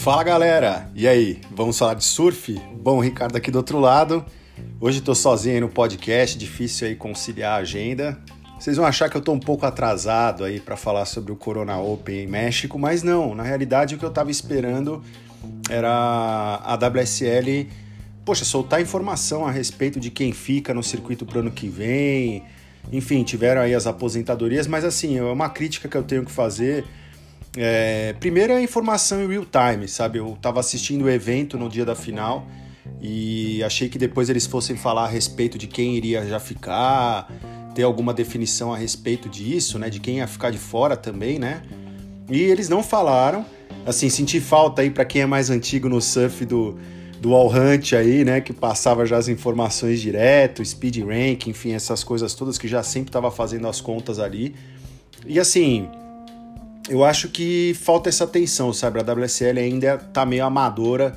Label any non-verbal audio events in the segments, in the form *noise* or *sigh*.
Fala galera, e aí, vamos falar de surf? Bom, Ricardo aqui do outro lado. Hoje estou sozinho aí no podcast, difícil aí conciliar a agenda. Vocês vão achar que eu estou um pouco atrasado aí para falar sobre o Corona Open em México, mas não, na realidade o que eu estava esperando era a WSL, poxa, soltar informação a respeito de quem fica no circuito pro ano que vem. Enfim, tiveram aí as aposentadorias, mas assim, é uma crítica que eu tenho que fazer é, primeiro é informação em real time, sabe? Eu estava assistindo o evento no dia da final e achei que depois eles fossem falar a respeito de quem iria já ficar, ter alguma definição a respeito disso, né? De quem ia ficar de fora também, né? E eles não falaram. Assim, senti falta aí para quem é mais antigo no surf do, do All Hunt aí, né? Que passava já as informações direto, speed rank, enfim, essas coisas todas que já sempre estava fazendo as contas ali. E assim, eu acho que falta essa atenção, sabe? A WSL ainda tá meio amadora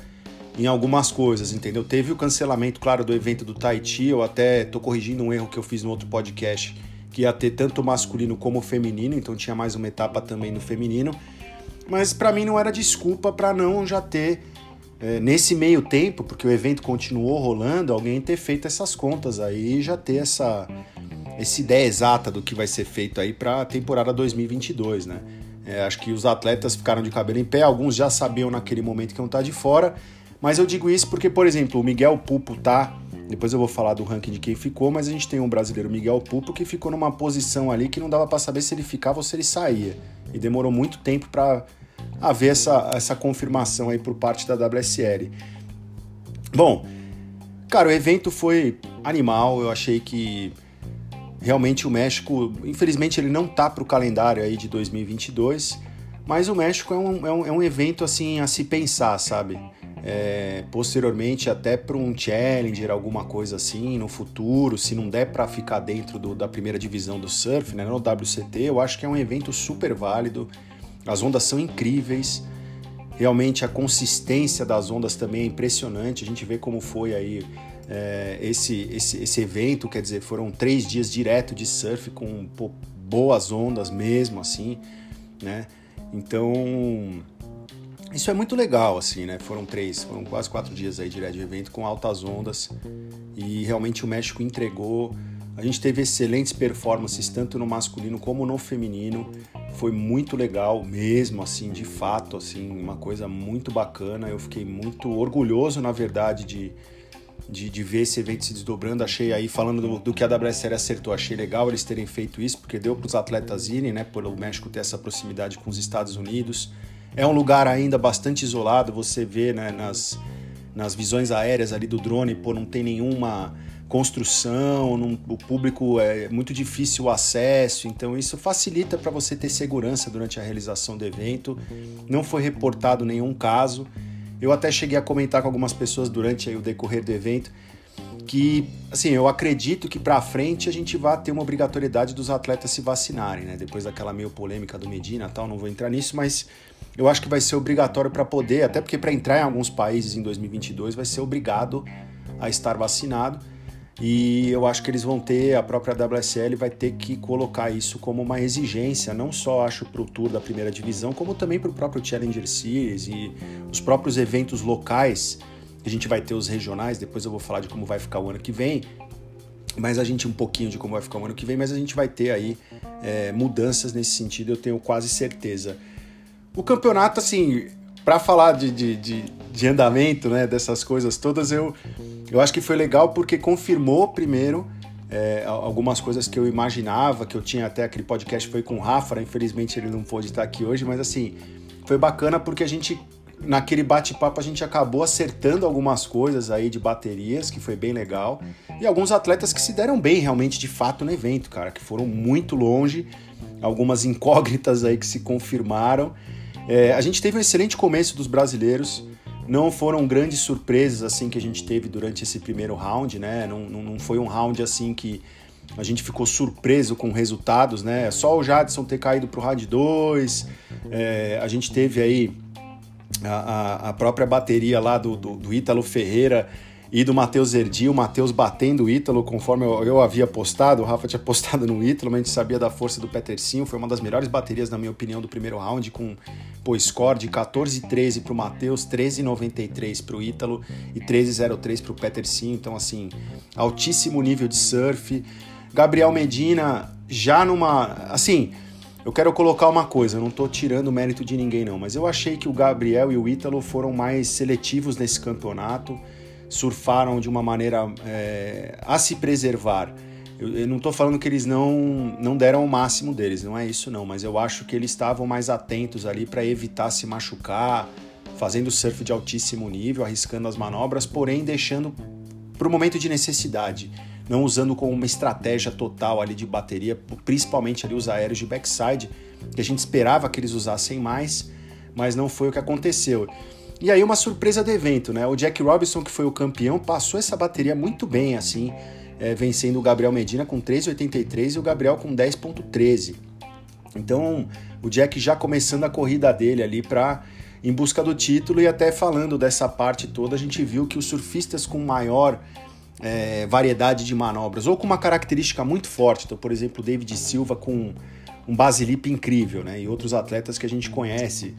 em algumas coisas, entendeu? Teve o cancelamento, claro, do evento do Tahiti, eu até tô corrigindo um erro que eu fiz no outro podcast, que ia ter tanto masculino como feminino, então tinha mais uma etapa também no feminino. Mas para mim não era desculpa para não já ter é, nesse meio tempo, porque o evento continuou rolando, alguém ter feito essas contas aí e já ter essa essa ideia exata do que vai ser feito aí para a temporada 2022, né? É, acho que os atletas ficaram de cabelo em pé, alguns já sabiam naquele momento que iam estar de fora, mas eu digo isso porque, por exemplo, o Miguel Pupo tá. Depois eu vou falar do ranking de quem ficou, mas a gente tem um brasileiro, Miguel Pupo, que ficou numa posição ali que não dava para saber se ele ficava ou se ele saía. E demorou muito tempo para haver essa, essa confirmação aí por parte da WSL. Bom, cara, o evento foi animal, eu achei que Realmente o México, infelizmente ele não tá para o calendário aí de 2022, mas o México é um, é um, é um evento assim a se pensar, sabe? É, posteriormente até para um challenger, alguma coisa assim, no futuro, se não der para ficar dentro do, da primeira divisão do surf, né, no WCT, eu acho que é um evento super válido. As ondas são incríveis. Realmente a consistência das ondas também é impressionante. A gente vê como foi aí é, esse, esse, esse evento, quer dizer, foram três dias direto de surf com boas ondas mesmo, assim, né? Então, isso é muito legal, assim, né? Foram três, foram quase quatro dias aí direto de evento com altas ondas e realmente o México entregou. A gente teve excelentes performances tanto no masculino como no feminino. Foi muito legal mesmo, assim, de fato, assim, uma coisa muito bacana. Eu fiquei muito orgulhoso, na verdade, de, de, de, ver esse evento se desdobrando. Achei aí, falando do, do, que a WSL acertou, achei legal eles terem feito isso, porque deu para os atletas irem, né? Por o México ter essa proximidade com os Estados Unidos. É um lugar ainda bastante isolado, você vê né, nas, nas visões aéreas ali do drone, pô, não tem nenhuma construção, não, o público é muito difícil o acesso, então isso facilita para você ter segurança durante a realização do evento. Não foi reportado nenhum caso. Eu até cheguei a comentar com algumas pessoas durante o decorrer do evento que, assim, eu acredito que para frente a gente vai ter uma obrigatoriedade dos atletas se vacinarem, né? Depois daquela meio polêmica do Medina, tal, não vou entrar nisso, mas eu acho que vai ser obrigatório para poder, até porque para entrar em alguns países em 2022 vai ser obrigado a estar vacinado. E eu acho que eles vão ter, a própria WSL vai ter que colocar isso como uma exigência, não só acho para o Tour da primeira divisão, como também para o próprio Challenger Series e os próprios eventos locais. A gente vai ter os regionais, depois eu vou falar de como vai ficar o ano que vem, mas a gente um pouquinho de como vai ficar o ano que vem, mas a gente vai ter aí é, mudanças nesse sentido, eu tenho quase certeza. O campeonato, assim, para falar de, de, de, de, andamento, né, dessas coisas todas, eu, eu acho que foi legal porque confirmou primeiro é, algumas coisas que eu imaginava, que eu tinha até aquele podcast foi com o Rafa, infelizmente ele não pôde estar aqui hoje, mas assim, foi bacana porque a gente, naquele bate-papo, a gente acabou acertando algumas coisas aí de baterias, que foi bem legal, e alguns atletas que se deram bem realmente de fato no evento, cara, que foram muito longe, algumas incógnitas aí que se confirmaram, é, a gente teve um excelente começo dos brasileiros. Não foram grandes surpresas assim que a gente teve durante esse primeiro round, né? Não, não, não foi um round assim que a gente ficou surpreso com resultados, né? Só o Jadson ter caído para o round 2, é, a gente teve aí a, a, própria bateria lá do, do, do Ítalo Ferreira e do Matheus Erdi, o Matheus batendo o Ítalo, conforme eu, eu, havia postado, o Rafa tinha *laughs* postado no Ítalo, mas a gente sabia da força do Petercinho, foi uma das melhores baterias, na minha opinião, do primeiro round, com pô, score de 14,13 para o Matheus, 13,93 para o Ítalo e 13,03 para o Petercinho. Então, assim, altíssimo nível de surf. Gabriel Medina já numa. Assim, eu quero colocar uma coisa, eu não estou tirando mérito de ninguém, não, mas eu achei que o Gabriel e o Ítalo foram mais seletivos nesse campeonato, surfaram de uma maneira é, a se preservar. Eu, eu não estou falando que eles não, não deram o máximo deles, não é isso não, mas eu acho que eles estavam mais atentos ali para evitar se machucar, fazendo surf de altíssimo nível, arriscando as manobras, porém deixando para o momento de necessidade, não usando como uma estratégia total ali de bateria, principalmente ali os aéreos de backside, que a gente esperava que eles usassem mais, mas não foi o que aconteceu. E aí uma surpresa do evento, né? O Jack Robinson, que foi o campeão, passou essa bateria muito bem, assim, é, vencendo o Gabriel Medina com 3,83 e o Gabriel com 10,13. Então, o Jack já começando a corrida dele ali para em busca do título e até falando dessa parte toda, a gente viu que os surfistas com maior é, variedade de manobras ou com uma característica muito forte, então, por exemplo, David Silva com um basilip incrível, né? E outros atletas que a gente conhece.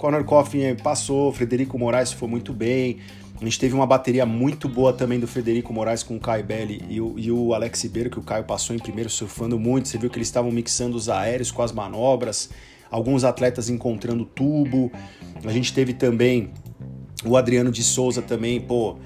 Conor Coffin passou, Frederico Moraes foi muito bem, a gente teve uma bateria muito boa também do Federico Moraes com o Caio Belli e o, e o Alex Ribeiro, que o Caio passou em primeiro surfando muito. Você viu que eles estavam mixando os aéreos com as manobras, alguns atletas encontrando tubo. A gente teve também o Adriano de Souza também, pô,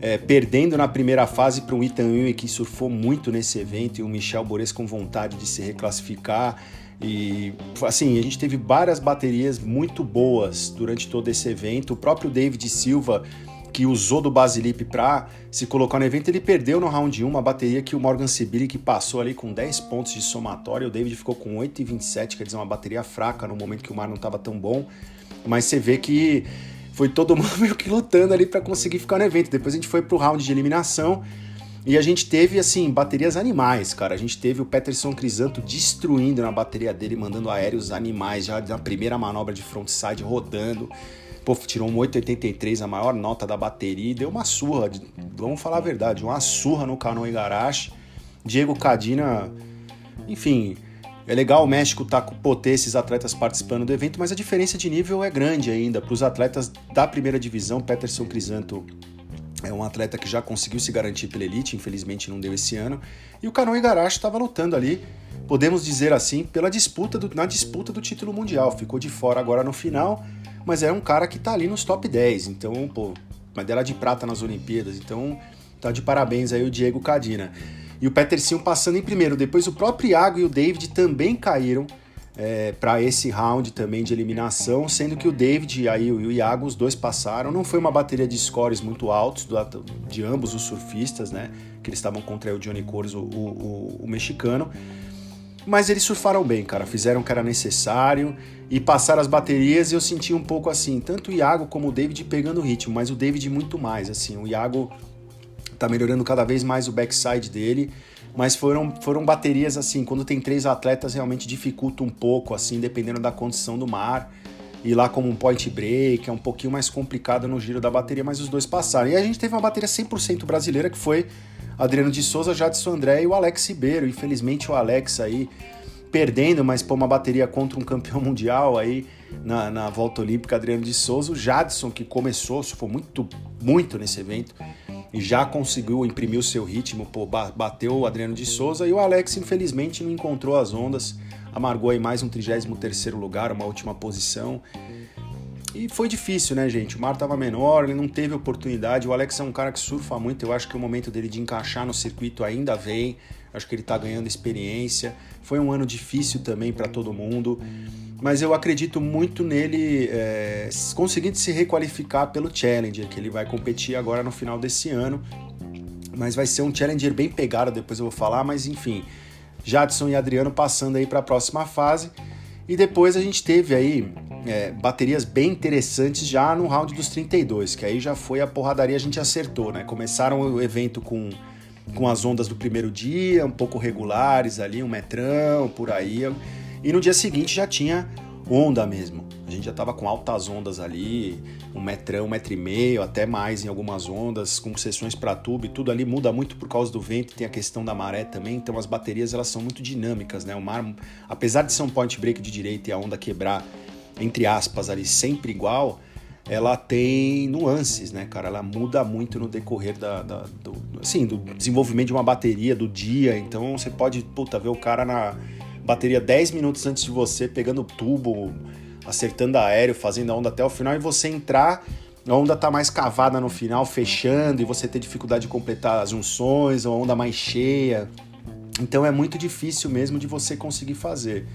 é, perdendo na primeira fase para um Ethan Ewing que surfou muito nesse evento e o Michel Bores com vontade de se reclassificar. E assim, a gente teve várias baterias muito boas durante todo esse evento. O próprio David Silva que usou do Basilip para se colocar no evento, ele perdeu no round 1 uma bateria que o Morgan Sibili passou ali com 10 pontos de somatório, o David ficou com 8,27, quer dizer, uma bateria fraca no momento que o mar não estava tão bom, mas você vê que foi todo *laughs* mundo meio que lutando ali para conseguir ficar no evento. Depois a gente foi pro round de eliminação e a gente teve, assim, baterias animais, cara. A gente teve o Peterson Crisanto destruindo na bateria dele, mandando aéreos animais já na primeira manobra de frontside rodando. Pô, tirou um 883, a maior nota da bateria, e deu uma surra, vamos falar a verdade, uma surra no Canon Igarashi. Diego Cadina, enfim, é legal o México tá com ter esses atletas participando do evento, mas a diferença de nível é grande ainda. Para os atletas da primeira divisão, Peterson Crisanto é um atleta que já conseguiu se garantir pela elite, infelizmente não deu esse ano. E o Canon Igarashi estava lutando ali, podemos dizer assim, pela disputa do, na disputa do título mundial. Ficou de fora agora no final mas é um cara que tá ali nos top 10, então, pô, medalha de prata nas Olimpíadas, então tá de parabéns aí o Diego Cadina. E o Petercinho passando em primeiro, depois o próprio Iago e o David também caíram é, para esse round também de eliminação, sendo que o David aí, e o Iago, os dois passaram. Não foi uma bateria de scores muito altos do, de ambos os surfistas, né? Que eles estavam contra o Johnny Cores, o, o, o, mexicano. Mas eles surfaram bem, cara. Fizeram o que era necessário e passaram as baterias. E eu senti um pouco assim, tanto o Iago como o David pegando o ritmo, mas o David muito mais. Assim, o Iago tá melhorando cada vez mais o backside dele. Mas foram, foram baterias assim, quando tem três atletas realmente dificulta um pouco, assim, dependendo da condição do mar. E lá como um point break, é um pouquinho mais complicado no giro da bateria, mas os dois passaram. E a gente teve uma bateria 100% brasileira que foi Adriano de Souza, Jadson André e o Alex Ribeiro. Infelizmente o Alex aí perdendo, mas pôr uma bateria contra um campeão *laughs* mundial aí na, na volta olímpica, Adriano de Souza. O Jadson, que começou, foi muito, muito nesse evento já conseguiu imprimir o seu ritmo, pô, bateu o Adriano de Souza e o Alex, infelizmente, não encontrou as ondas, amargou aí mais um 33 lugar, uma última posição. E foi difícil, né, gente? O mar estava menor, ele não teve oportunidade. O Alex é um cara que surfa muito, eu acho que o momento dele de encaixar no circuito ainda vem. Acho que ele está ganhando experiência. Foi um ano difícil também para todo mundo, mas eu acredito muito nele é, conseguindo se requalificar pelo Challenger, que ele vai competir agora no final desse ano. Mas vai ser um Challenger bem pegado, depois eu vou falar, mas enfim. Jadson e Adriano passando aí para a próxima fase. E depois a gente teve aí é, baterias bem interessantes já no round dos 32, que aí já foi a porradaria, a gente acertou, né? Começaram o evento com, com as ondas do primeiro dia, um pouco regulares ali, um metrão, por aí. E no dia seguinte já tinha onda mesmo. A gente já tava com altas ondas ali, um metrão, um metro e meio, até mais em algumas ondas, com sessões para tubo e tudo ali muda muito por causa do vento, tem a questão da maré também, então as baterias elas são muito dinâmicas, né? O mar, apesar de ser um point break de direita e a onda quebrar entre aspas, ali sempre igual, ela tem nuances, né, cara? Ela muda muito no decorrer da, da do, assim, do desenvolvimento de uma bateria, do dia. Então você pode, puta, ver o cara na bateria 10 minutos antes de você, pegando o tubo, acertando aéreo, fazendo a onda até o final, e você entrar, a onda tá mais cavada no final, fechando, e você ter dificuldade de completar as junções, a onda mais cheia. Então é muito difícil mesmo de você conseguir fazer.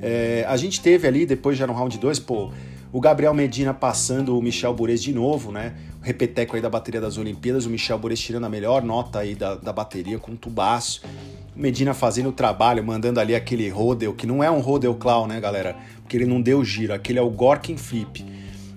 É, a gente teve ali, depois já no round 2, pô, o Gabriel Medina passando o Michel Bourez de novo, né? Repeteco aí da bateria das Olimpíadas, o Michel Bourez tirando a melhor nota aí da, da bateria com um tubaço. O Medina fazendo o trabalho, mandando ali aquele rodeo, que não é um rodeo clown, né, galera? Porque ele não deu giro, aquele é o Gorkin Flip.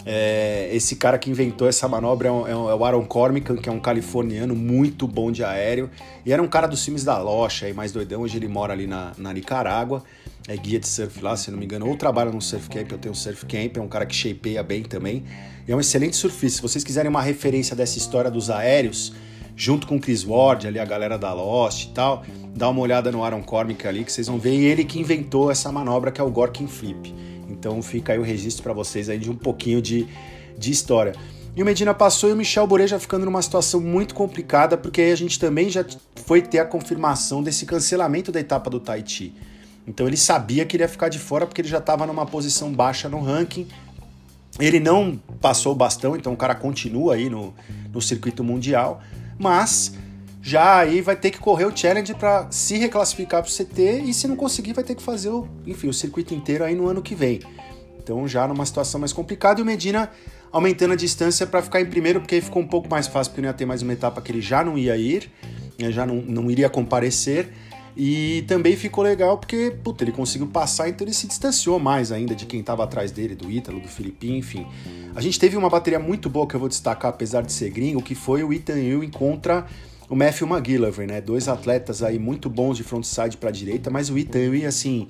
É, esse cara que inventou essa manobra é, um, é, é o Aaron Cormican, que é um californiano muito bom de aéreo. E era um cara dos filmes da Locha, aí mais doidão. Hoje ele mora ali na, na Nicarágua é guia de surf lá, se não me engano, ou trabalha no surf camp, eu tenho um surf camp, é um cara que shapeia bem também, e é um excelente surfista. Se vocês quiserem uma referência dessa história dos aéreos, junto com o Chris Ward, ali a galera da Lost e tal, dá uma olhada no Aaron Cormick ali, que vocês vão ver, e ele que inventou essa manobra que é o Gorkin Flip. Então fica aí o registro para vocês aí de um pouquinho de, de história. E o Medina passou e o Michel Boré já ficando numa situação muito complicada, porque aí a gente também já foi ter a confirmação desse cancelamento da etapa do Tahiti. Então ele sabia que ele ia ficar de fora porque ele já estava numa posição baixa no ranking. Ele não passou o bastão, então o cara continua aí no, no circuito mundial, mas já aí vai ter que correr o challenge para se reclassificar para o CT e se não conseguir vai ter que fazer o, enfim, o circuito inteiro aí no ano que vem. Então já numa situação mais complicada e o Medina aumentando a distância para ficar em primeiro, porque aí ficou um pouco mais fácil, porque não ia ter mais uma etapa que ele já não ia ir, já não, não iria comparecer. E também ficou legal porque, puta, ele conseguiu passar, então ele se distanciou mais ainda de quem estava atrás dele, do Ítalo, do Filipinho, enfim. A gente teve uma bateria muito boa que eu vou destacar, apesar de ser gringo, que foi o Ethan Ewing contra o Matthew McGillivray, né? Dois atletas aí muito bons de frontside para direita, mas o Ethan Ewing, assim,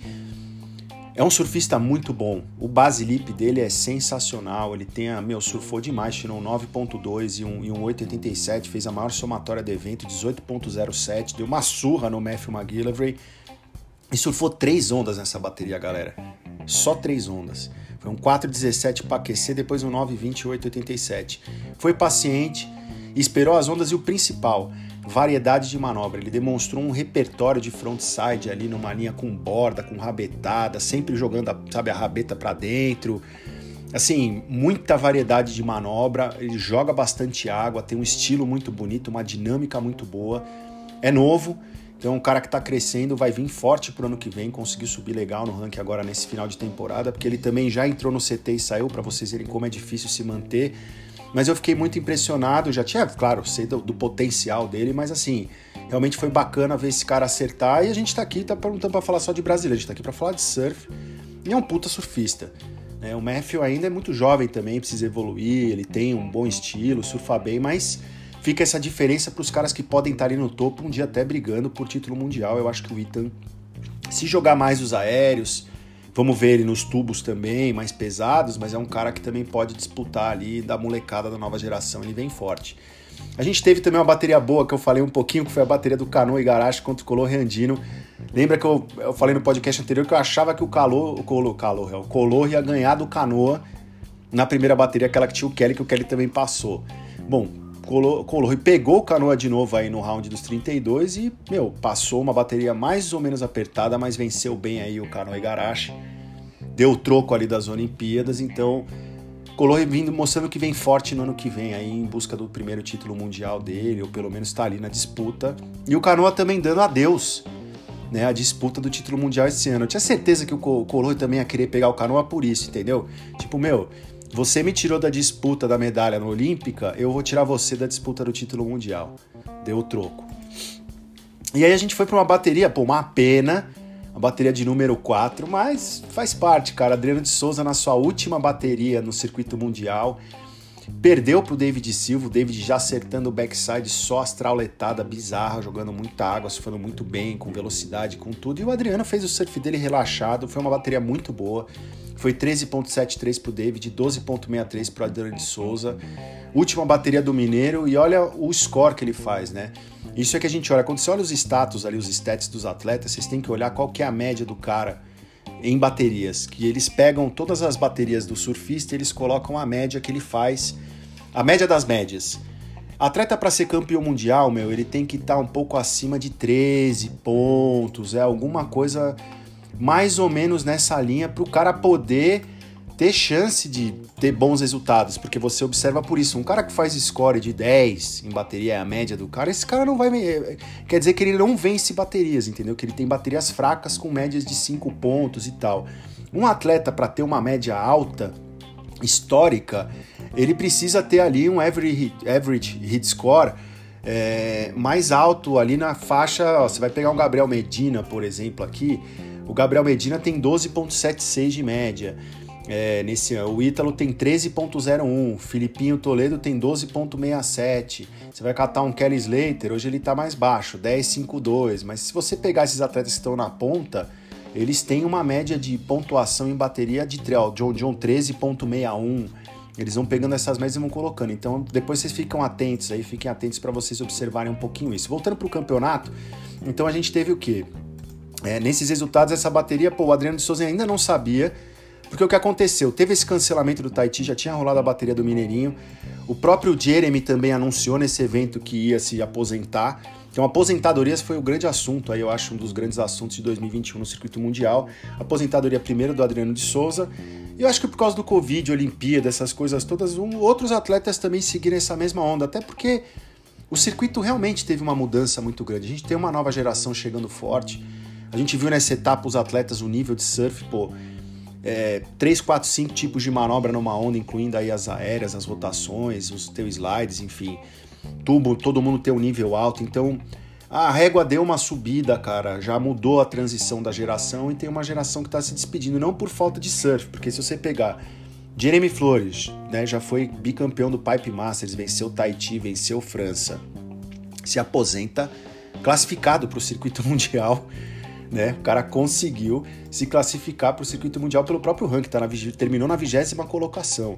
é um surfista muito bom. O base lip dele é sensacional. Ele tem a, meu, surfou demais, tirou um 9.2 e um, e um 8.87, fez a maior somatória do evento, 18.07, deu uma surra no Matthew McGillivray e surfou três ondas nessa bateria, galera. Só três ondas. Foi um 4.17 para aquecer, depois um 9.20 e 8.87. Foi paciente, esperou as ondas e o principal, variedade de manobra. Ele demonstrou um repertório de frontside ali numa linha com borda, com rabetada, sempre jogando, a, sabe, a rabeta para dentro. Assim, muita variedade de manobra. Ele joga bastante água, tem um estilo muito bonito, uma dinâmica muito boa. É novo, então um cara que está crescendo vai vir forte pro ano que vem, conseguiu subir legal no ranking agora nesse final de temporada, porque ele também já entrou no CT e saiu para vocês verem como é difícil se manter. Mas eu fiquei muito impressionado, já tinha, claro, sei do, do, potencial dele, mas assim, realmente foi bacana ver esse cara acertar. E a gente tá aqui, tá perguntando pra falar só de brasileiro, a gente tá aqui pra falar de surf. E é um puta surfista. Né? O Matthew ainda é muito jovem também, precisa evoluir, ele tem um bom estilo, surfa bem, mas fica essa diferença para os caras que podem estar ali no topo, um dia até brigando por título mundial. Eu acho que o Ethan, se jogar mais os aéreos, Vamos ver ele nos tubos também, mais pesados, mas é um cara que também pode disputar ali da molecada da nova geração, ele vem forte. A gente teve também uma bateria boa que eu falei um pouquinho, que foi a bateria do Canoa e Garage contra o Color Reandino. Lembra que eu, eu falei no podcast anterior que eu achava que o Calor, o Color, Calor, o Color ia ganhar do Canoa na primeira bateria, aquela que tinha o Kelly, que o Kelly também passou. Bom, Color, Color pegou o Canoa de novo aí no round dos 32 e, meu, passou uma bateria mais ou menos apertada, mas venceu bem aí o Canoa Igarashi. Deu troco ali das Olimpíadas, então Color vindo mostrando que vem forte no ano que vem aí em busca do primeiro título mundial dele, ou pelo menos está ali na disputa. E o Canoa também dando adeus né, a disputa do título mundial esse ano. Eu tinha certeza que o Color também ia querer pegar o Canoa por isso, entendeu? Tipo, meu, você me tirou da disputa da medalha no Olímpica, eu vou tirar você da disputa do título mundial. Deu o troco. E aí a gente foi para uma bateria, pô, uma pena, a bateria de número 4, mas faz parte, cara. Adriano de Souza na sua última bateria no circuito mundial. Perdeu pro David Silva, o David já acertando o backside, só astrauletada bizarra, jogando muita água, surfando muito bem, com velocidade, com tudo. E o Adriano fez o surf dele relaxado, foi uma bateria muito boa. Foi 13.73 pro David, 12.63 pro Adriano de Souza. Última bateria do Mineiro e olha o score que ele faz, né? Isso é que a gente olha, quando você olha os status ali, os stats dos atletas, vocês têm que olhar qual que é a média do cara em baterias, que eles pegam todas as baterias do surfista e eles colocam a média que ele faz, a média das médias. Atleta para ser campeão mundial, meu, ele tem que estar tá um pouco acima de 13 pontos, é alguma coisa mais ou menos nessa linha para o cara poder ter chance de ter bons resultados, porque você observa por isso, um cara que faz score de 10 em bateria, é a média do cara, esse cara não vai. Quer dizer que ele não vence baterias, entendeu? Que ele tem baterias fracas com médias de 5 pontos e tal. Um atleta, para ter uma média alta, histórica, ele precisa ter ali um average, average hit score é, mais alto ali na faixa. Ó, você vai pegar um Gabriel Medina, por exemplo, aqui. O Gabriel Medina tem 12,76 de média. É, nesse. O Ítalo tem 13.01, Filipinho Toledo tem 12.67. Você vai catar um Kelly Slater, hoje ele está mais baixo, 10.52. Mas se você pegar esses atletas que estão na ponta, eles têm uma média de pontuação em bateria de ó, John John 13.61. Eles vão pegando essas médias e vão colocando. Então, depois vocês ficam atentos aí, fiquem atentos para vocês observarem um pouquinho isso. Voltando para o campeonato, então a gente teve o quê? É, nesses resultados, essa bateria, pô, o Adriano de Souza ainda não sabia, porque o que aconteceu? Teve esse cancelamento do Tahiti, já tinha rolado a bateria do Mineirinho. O próprio Jeremy também anunciou nesse evento que ia se aposentar. Então, aposentadorias foi o grande assunto, aí eu acho um dos grandes assuntos de 2021 no circuito mundial. Aposentadoria primeiro do Adriano de Souza. E eu acho que por causa do Covid, Olimpíada, essas coisas todas, um, outros atletas também seguiram essa mesma onda, até porque o circuito realmente teve uma mudança muito grande. A gente tem uma nova geração chegando forte. A gente viu nessa etapa os atletas, o nível de surf, pô, é, 3, 4, 5 tipos de manobra numa onda, incluindo aí as aéreas, as rotações, os teus slides, enfim. Tubo, todo mundo tem um nível alto, então a régua deu uma subida, cara, já mudou a transição da geração e tem uma geração que está se despedindo, não por falta de surf, porque se você pegar Jeremy Flores, né, já foi bicampeão do Pipe Masters, venceu Tahiti, venceu França, se aposenta classificado para o circuito *laughs* mundial, né? O cara conseguiu se classificar para o circuito mundial pelo próprio ranking, tá na, terminou na vigésima colocação.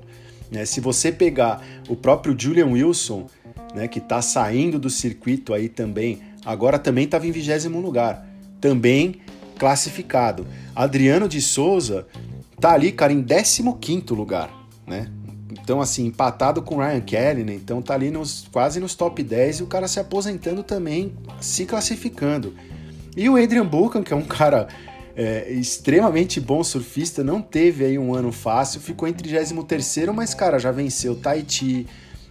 Né? Se você pegar o próprio Julian Wilson, né, que está saindo do circuito aí também, agora também estava em vigésimo lugar, também classificado. Adriano de Souza tá ali, cara, em 15 lugar, né? Então, assim, empatado com Ryan Kelly, né? Então tá ali nos, quase nos top 10 e o cara se aposentando também, se classificando. E o Adrian Buchan, que é um cara é, extremamente bom surfista, não teve aí um ano fácil, ficou em 33 mas, cara, já venceu Tahiti,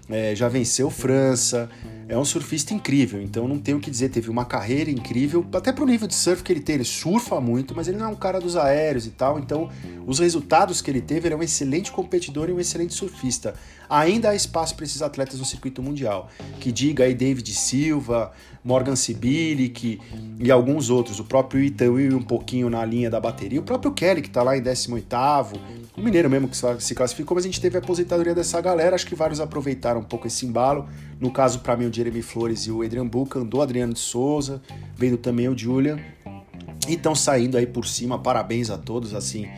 é, já venceu França, é um surfista incrível, então não tenho o que dizer, teve uma carreira incrível, até pro nível de surf que ele tem, ele surfa muito, mas ele não é um cara dos aéreos e tal, então os resultados que ele teve, ele é um excelente competidor e um excelente surfista. Ainda há espaço para esses atletas no circuito mundial, que diga aí David Silva, Morgan Sibilic e alguns outros, o próprio Ethan Will um pouquinho na linha da bateria, o próprio Kelly que está lá em 18º, o Mineiro mesmo que se classificou, mas a gente teve a aposentadoria dessa galera, acho que vários aproveitaram um pouco esse embalo, no caso para mim o Jeremy Flores e o Adrian Buchan, do Adriano de Souza, vendo também o Julian, e estão saindo aí por cima, parabéns a todos, assim,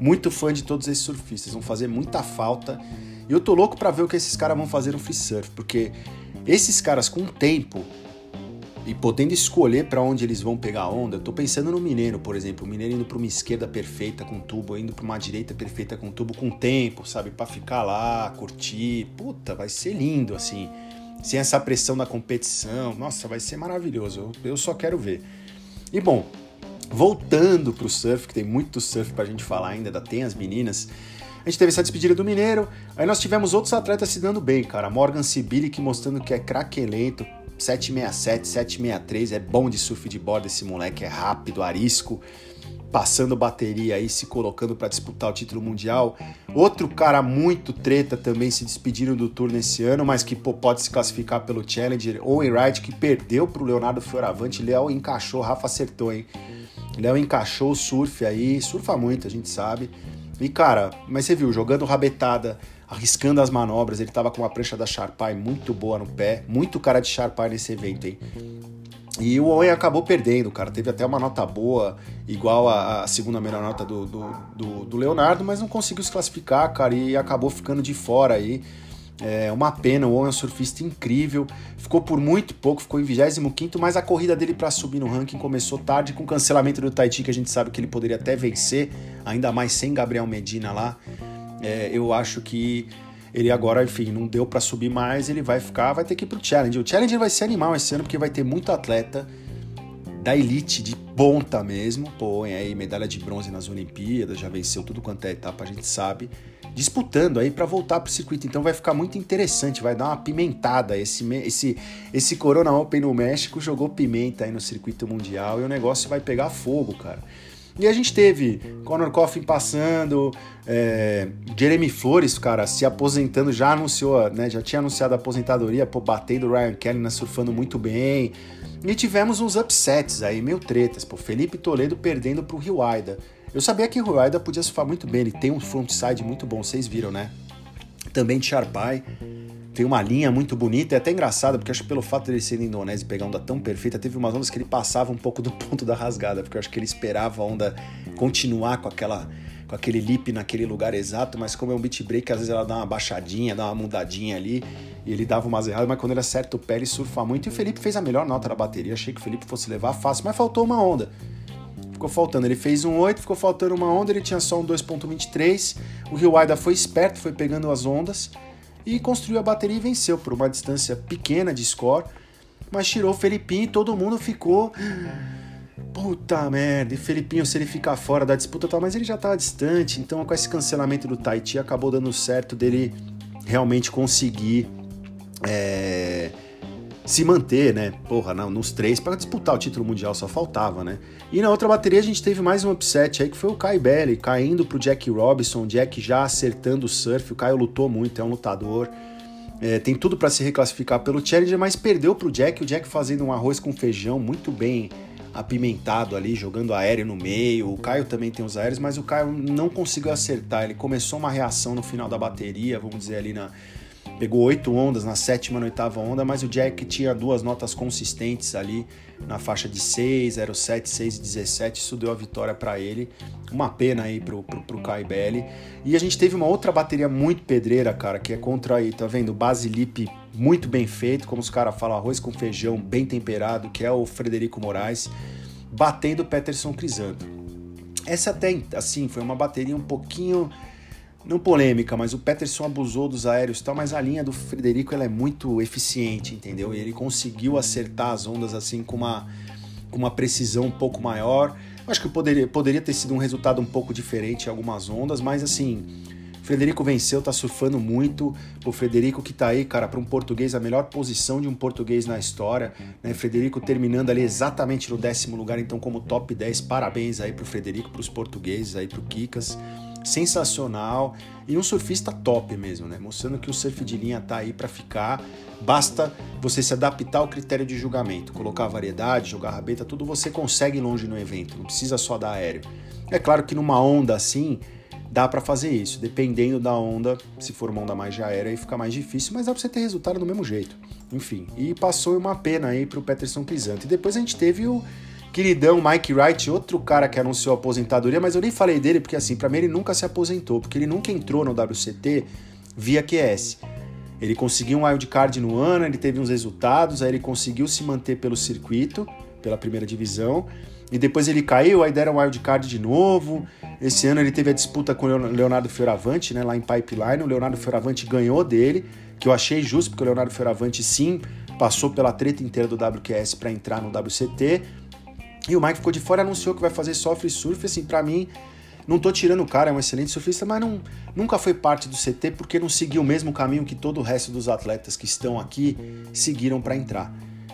muito fã de todos esses surfistas, vão fazer muita falta, e eu tô louco para ver o que esses caras vão fazer no free surf, porque esses caras com tempo e podendo escolher para onde eles vão pegar onda, eu tô pensando no Mineiro, por exemplo, o Mineiro indo para uma esquerda perfeita com tubo, indo para uma direita perfeita com tubo, com tempo, sabe, para ficar lá, curtir. Puta, vai ser lindo assim. Sem essa pressão da competição. Nossa, vai ser maravilhoso. Eu, eu só quero ver. E bom, voltando pro surf, que tem muito surf pra gente falar ainda, ainda tem as meninas. A gente teve essa despedida do Mineiro, aí nós tivemos outros atletas se dando bem, cara. Morgan Sibilic mostrando que é craquelento, 767, 763, é bom de surf de borda esse moleque, é rápido, arisco, passando bateria aí, se colocando para disputar o título mundial. Outro cara muito treta também se despedindo do tour nesse ano, mas que pô, pode se classificar pelo Challenger. Owen Wright, que perdeu pro Leonardo Fioravante, Léo encaixou, Rafa acertou, hein? Léo encaixou o surf aí, surfa muito, a gente sabe. E cara, mas você viu, jogando rabetada, arriscando as manobras, ele tava com uma prancha da Sharpie muito boa no pé, muito cara de Sharpie nesse evento, hein? E o Owen acabou perdendo, cara. Teve até uma nota boa, igual a, a segunda melhor nota do, do, do, do, Leonardo, mas não conseguiu se classificar, cara, e acabou ficando de fora aí. É uma pena, o Owen é um surfista incrível. Ficou por muito pouco, ficou em 25, mas a corrida dele para subir no ranking começou tarde, com o cancelamento do Tahiti, que a gente sabe que ele poderia até vencer, ainda mais sem Gabriel Medina lá. É, eu acho que ele agora, enfim, não deu para subir mais, ele vai ficar, vai ter que ir pro Challenge. O Challenge vai ser animal esse ano, porque vai ter muito atleta da elite, de ponta mesmo. Pô, aí medalha de bronze nas Olimpíadas, já venceu tudo quanto é etapa, a gente sabe disputando aí para voltar para o circuito. Então vai ficar muito interessante, vai dar uma pimentada. Esse, esse, esse Corona Open no México jogou pimenta aí no circuito mundial e o negócio vai pegar fogo, cara. E a gente teve Conor Coffin passando, é, Jeremy Flores, cara, se aposentando, já anunciou, né? Já tinha anunciado a aposentadoria, pô, batendo Ryan Kelly, né, surfando muito bem. E tivemos uns upsets aí, meio tretas, pô, Felipe Toledo perdendo pro Rio Aida. Eu sabia que o podia surfar muito bem, ele tem um frontside muito bom, vocês viram, né? Também de Sharpai, tem uma linha muito bonita, é até engraçado, porque acho que pelo fato de ele ser indonésio e pegar onda tão perfeita, teve umas ondas que ele passava um pouco do *laughs* ponto da rasgada, porque eu acho que ele esperava a onda continuar com aquela com aquele lip naquele lugar exato, mas como é um beat break, às vezes ela dá uma baixadinha, dá uma mudadinha ali, e ele dava umas erradas, mas quando ele acerta o pé, ele surfa muito, e o Felipe fez a melhor nota da bateria, achei que o Felipe fosse levar fácil, mas faltou uma onda ficou faltando. Ele fez um 8, ficou faltando uma onda, ele tinha só um 2.23. O Rio Aida foi esperto, foi pegando as ondas e construiu a bateria e venceu por uma distância pequena de score, mas tirou o Felipinho e todo mundo ficou. Puta merda, e Felipinho, se ele ficar fora da disputa, tá, mas ele já tá distante, então com esse cancelamento do Tahiti acabou dando certo dele realmente conseguir é, se manter, né? Porra, não, nos três para disputar o título mundial só faltava, né? E na outra bateria a gente teve mais um upset aí que foi o Kai Belly caindo pro Jack Robinson, Jack já acertando o surf. O Caio lutou muito, é um lutador. É, tem tudo para se reclassificar pelo Challenger, mas perdeu pro Jack. O Jack fazendo um arroz com feijão muito bem apimentado ali, jogando aéreo no meio. O Caio também tem os aéreos, mas o Caio não conseguiu acertar. Ele começou uma reação no final da bateria, vamos dizer ali na pegou oito ondas na sétima e oitava onda, mas o Jack tinha duas notas consistentes ali na faixa de 6, 07, 6 e 17, isso deu a vitória para ele. Uma pena aí pro, pro, pro Kai Belli. E a gente teve uma outra bateria muito pedreira, cara, que é contra aí, tá vendo? Base lip muito bem feito, como os caras falam, arroz com feijão bem temperado, que é o Frederico Moraes, batendo Peterson Crisanto. Essa até, assim, foi uma bateria um pouquinho não polêmica, mas o Peterson abusou dos aéreos e tal, mas a linha do Frederico ela é muito eficiente, entendeu? E ele conseguiu acertar as ondas assim com uma, com uma precisão um pouco maior. Acho que poderia, poderia ter sido um resultado um pouco diferente em algumas ondas, mas assim, Frederico venceu, tá surfando muito. O Frederico que tá aí, cara, para um português, a melhor posição de um português na história, né? Frederico terminando ali exatamente no décimo lugar, então como top 10. Parabéns aí pro Frederico, pros portugueses aí, pro Kikas sensacional e um surfista top mesmo, né? Mostrando que o surf de linha tá aí para ficar. Basta você se adaptar ao critério de julgamento, colocar variedade, jogar rabeta, tudo você consegue longe no evento, não precisa só dar aéreo. É claro que numa onda assim, dá para fazer isso, dependendo da onda, se for uma onda mais de aérea aí fica mais difícil, mas dá para você ter resultado do mesmo jeito. Enfim, e passou uma pena aí pro Peterson Crisanto. E depois a gente teve o Queridão Mike Wright, outro cara que anunciou aposentadoria, mas eu nem falei dele porque assim, para mim ele nunca se aposentou, porque ele nunca entrou no WCT via QS. Ele conseguiu um wildcard no ano, ele teve uns resultados, aí ele conseguiu se manter pelo circuito, pela primeira divisão, e depois ele caiu, aí deram wildcard de novo. Esse ano ele teve a disputa com o Leonardo Fioravante, né, lá em Pipeline. O Leonardo Fioravante ganhou dele, que eu achei justo, porque o Leonardo Fioravante sim passou pela treta inteira do WQS para entrar no WCT. E o Mike ficou de fora anunciou que vai fazer soft surf. Assim, para mim, não tô tirando o cara, é um excelente surfista, mas não, nunca foi parte do CT porque não seguiu o mesmo caminho que todo o resto dos atletas que estão aqui seguiram para entrar.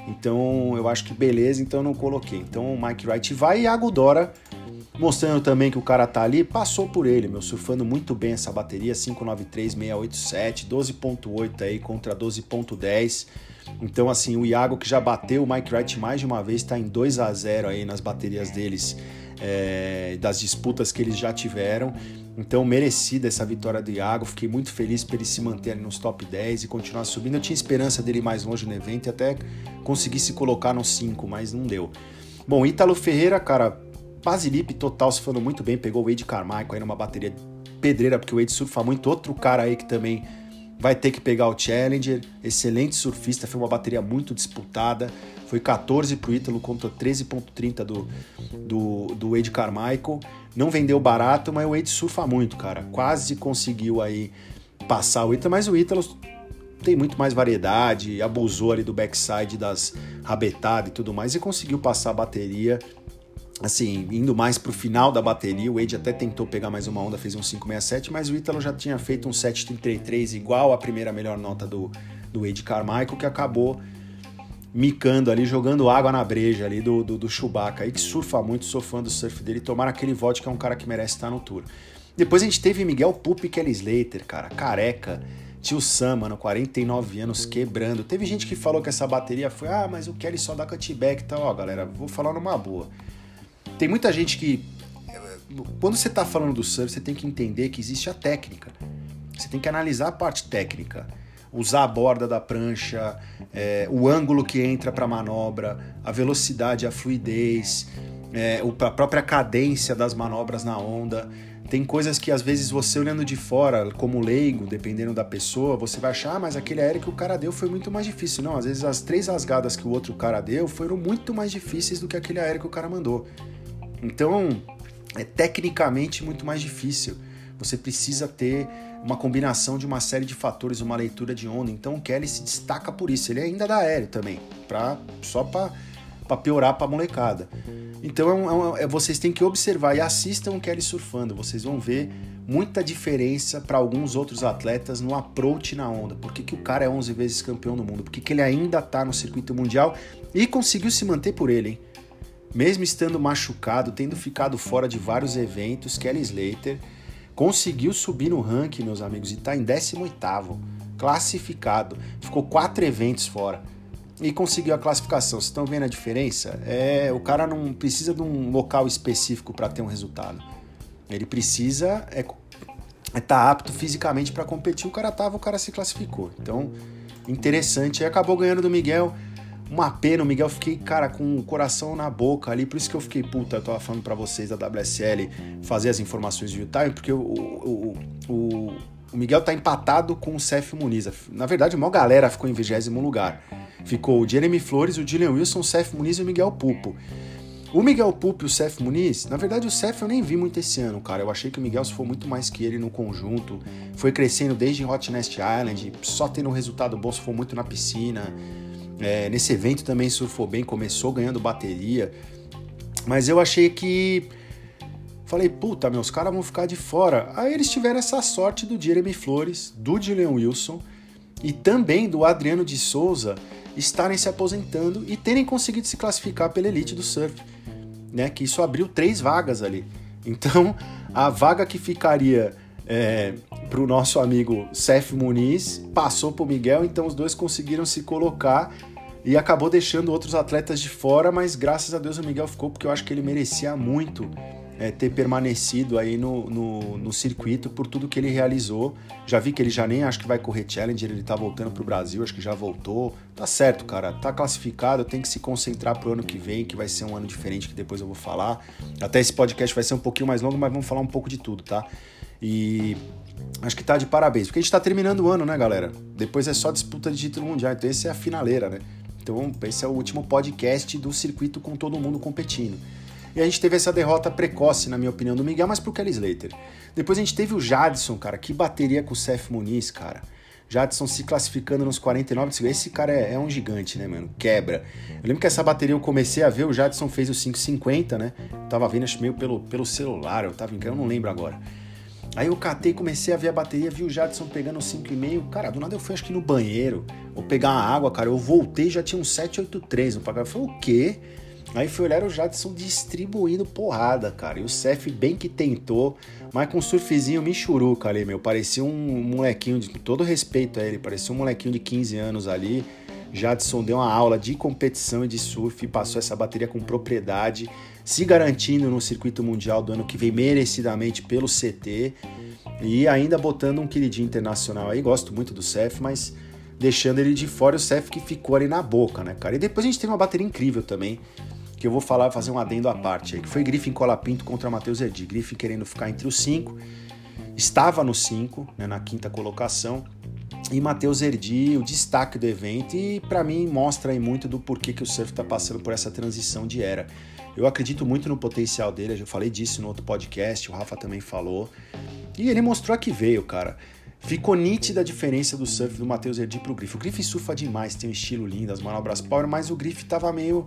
Então eu acho que beleza, então eu não coloquei. Então o Mike Wright vai e Iago Dora, mostrando também que o cara tá ali, passou por ele, meu, surfando muito bem essa bateria, 593, 687, 12.8 aí contra 12.10. Então, assim, o Iago que já bateu o Mike Wright mais de uma vez, está em 2 a 0 aí nas baterias deles, é, das disputas que eles já tiveram. Então, merecida essa vitória do Iago. Fiquei muito feliz por ele se manter nos top 10 e continuar subindo. Eu tinha esperança dele mais longe no evento e até conseguir se colocar nos 5, mas não deu. Bom, Ítalo Ferreira, cara, Basilip total se falando muito bem. Pegou o Wade Carmichael aí numa bateria pedreira, porque o Wade surfa muito. Outro cara aí que também vai ter que pegar o Challenger. Excelente surfista, foi uma bateria muito disputada. Foi 14 para o Ítalo contra 13,30 do, do, do Wade Carmichael. Não vendeu barato, mas o Wade surfa muito, cara. Quase conseguiu aí passar o Ítalo, mas o Ítalo tem muito mais variedade, abusou ali do backside das rabetadas e tudo mais e conseguiu passar a bateria assim, indo mais pro final da bateria, o Wade até tentou pegar mais uma onda, fez um 567, mas o Ítalo já tinha feito um 733 igual a primeira melhor nota do, do Wade Carmichael, que acabou micando ali, jogando água na breja ali do, do, do Chewbacca, aí que surfa muito, sou fã do surf dele, tomar aquele voto que é um cara que merece estar no tour. Depois a gente teve Miguel Pup e Kelly Slater, cara, careca, tio Sam, mano, 49 anos, quebrando. Teve gente que falou que essa bateria foi, ah, mas o Kelly só dá cutback e tal, ó, galera, vou falar numa boa tem muita gente que. Quando você está falando do surf, você tem que entender que existe a técnica. Você tem que analisar a parte técnica. Usar a borda da prancha, é, o ângulo que entra para a manobra, a velocidade, a fluidez, é, a própria cadência das manobras na onda. Tem coisas que às vezes você olhando de fora, como leigo, dependendo da pessoa, você vai achar, ah, mas aquele aéreo que o cara deu foi muito mais difícil. Não, às vezes as três rasgadas que o outro cara deu foram muito mais difíceis do que aquele aéreo que o cara mandou. Então, é tecnicamente muito mais difícil. Você precisa ter uma combinação de uma série de fatores, uma leitura de onda. Então o Kelly se destaca por isso. Ele ainda dá aéreo também, pra, só para piorar para a molecada. Então é, um, é, é, vocês têm que observar e assistam o Kelly surfando. Vocês vão ver muita diferença para alguns outros atletas no approach na onda. Por que, que o cara é 11 vezes campeão do mundo? Por que, que ele ainda está no circuito mundial e conseguiu se manter por ele, hein? Mesmo estando machucado, tendo ficado fora de vários eventos, Kelly Slater conseguiu subir no ranking, meus amigos, e está em 18º, classificado. Ficou quatro eventos fora e conseguiu a classificação. Vocês estão vendo a diferença? É, o cara não precisa de um local específico para ter um resultado. Ele precisa é é tá apto fisicamente para competir. O cara tava, o cara se classificou. Então, interessante. E acabou ganhando do Miguel uma pena, o Miguel fiquei, cara, com o coração na boca ali, por isso que eu fiquei, puta, eu tava falando para vocês da WSL fazer as informações de time, porque o, o, o, o, Miguel tá empatado com o Seth Muniz. Na verdade, a maior galera ficou em vigésimo lugar. Ficou o Jeremy Flores, o Dylan Wilson, o Seth Muniz e o Miguel Pupo. O Miguel Pupo e o Seth Muniz, na verdade o Seth eu nem vi muito esse ano, cara. Eu achei que o Miguel se for muito mais que ele no conjunto. Foi crescendo desde Hot Nest Island, só tendo um resultado bom se for muito na piscina. É, nesse evento também surfou bem, começou ganhando bateria. Mas eu achei que. Falei, puta, meus caras vão ficar de fora. Aí eles tiveram essa sorte do Jeremy Flores, do Julian Wilson e também do Adriano de Souza estarem se aposentando e terem conseguido se classificar pela elite do surf. Né? Que isso abriu três vagas ali. Então, a vaga que ficaria é, para o nosso amigo Seth Muniz, passou para o Miguel, então os dois conseguiram se colocar e acabou deixando outros atletas de fora, mas graças a Deus o Miguel ficou, porque eu acho que ele merecia muito é, ter permanecido aí no, no, no, circuito por tudo que ele realizou. Já vi que ele já nem acho que vai correr Challenger, ele tá voltando pro Brasil, acho que já voltou. Tá certo, cara, tá classificado, tem que se concentrar pro ano que vem, que vai ser um ano diferente, que depois eu vou falar. Até esse podcast vai ser um pouquinho mais longo, mas vamos falar um pouco de tudo, tá? E acho que tá de parabéns, porque a gente tá terminando o ano, né, galera? Depois é só disputa de título mundial, então esse é a finaleira, né? Então esse é o último podcast do circuito com todo mundo competindo. E a gente teve essa derrota precoce, na minha opinião, do Miguel, mas pro Kelly Slater. Depois a gente teve o Jadson, cara, que bateria com o Seth Muniz, cara. Jadson se classificando nos 49 Esse cara é, é, um gigante, né, mano? Quebra. Eu lembro que essa bateria eu comecei a ver, o Jadson fez o 550, né? Eu tava vendo, acho meio pelo, pelo celular, eu tava em eu não lembro agora. Aí eu catei, comecei a ver a bateria, vi o Jadson pegando 5,5. Cara, do nada eu fui acho que no banheiro, vou pegar uma água, cara. Eu voltei já tinha um 783 no pagamento. Falei, o quê? Aí fui olhar o Jadson distribuindo porrada, cara. E o Cef bem que tentou, mas com um surfzinho michuruca ali, meu. Parecia um molequinho, de todo respeito a ele, parecia um molequinho de 15 anos ali. Jadson deu uma aula de competição e de surf, passou essa bateria com propriedade, se garantindo no circuito mundial do ano que vem merecidamente pelo CT e ainda botando um queridinho internacional aí. Gosto muito do Cef, mas deixando ele de fora o Cef que ficou ali na boca, né, cara? E depois a gente teve uma bateria incrível também, que eu vou falar, fazer um adendo à parte aí, que foi Griffin Colapinto contra Matheus Erdi. Griffin querendo ficar entre os cinco, estava no cinco, né, na quinta colocação, e Matheus Erdi, o destaque do evento, e para mim mostra aí muito do porquê que o surf está passando por essa transição de era. Eu acredito muito no potencial dele, eu já falei disso no outro podcast, o Rafa também falou. E ele mostrou a que veio, cara. Ficou nítida a diferença do surf do Matheus Erdi pro Griff. O Griff surfa demais, tem um estilo lindo, as manobras power, mas o Griff tava meio.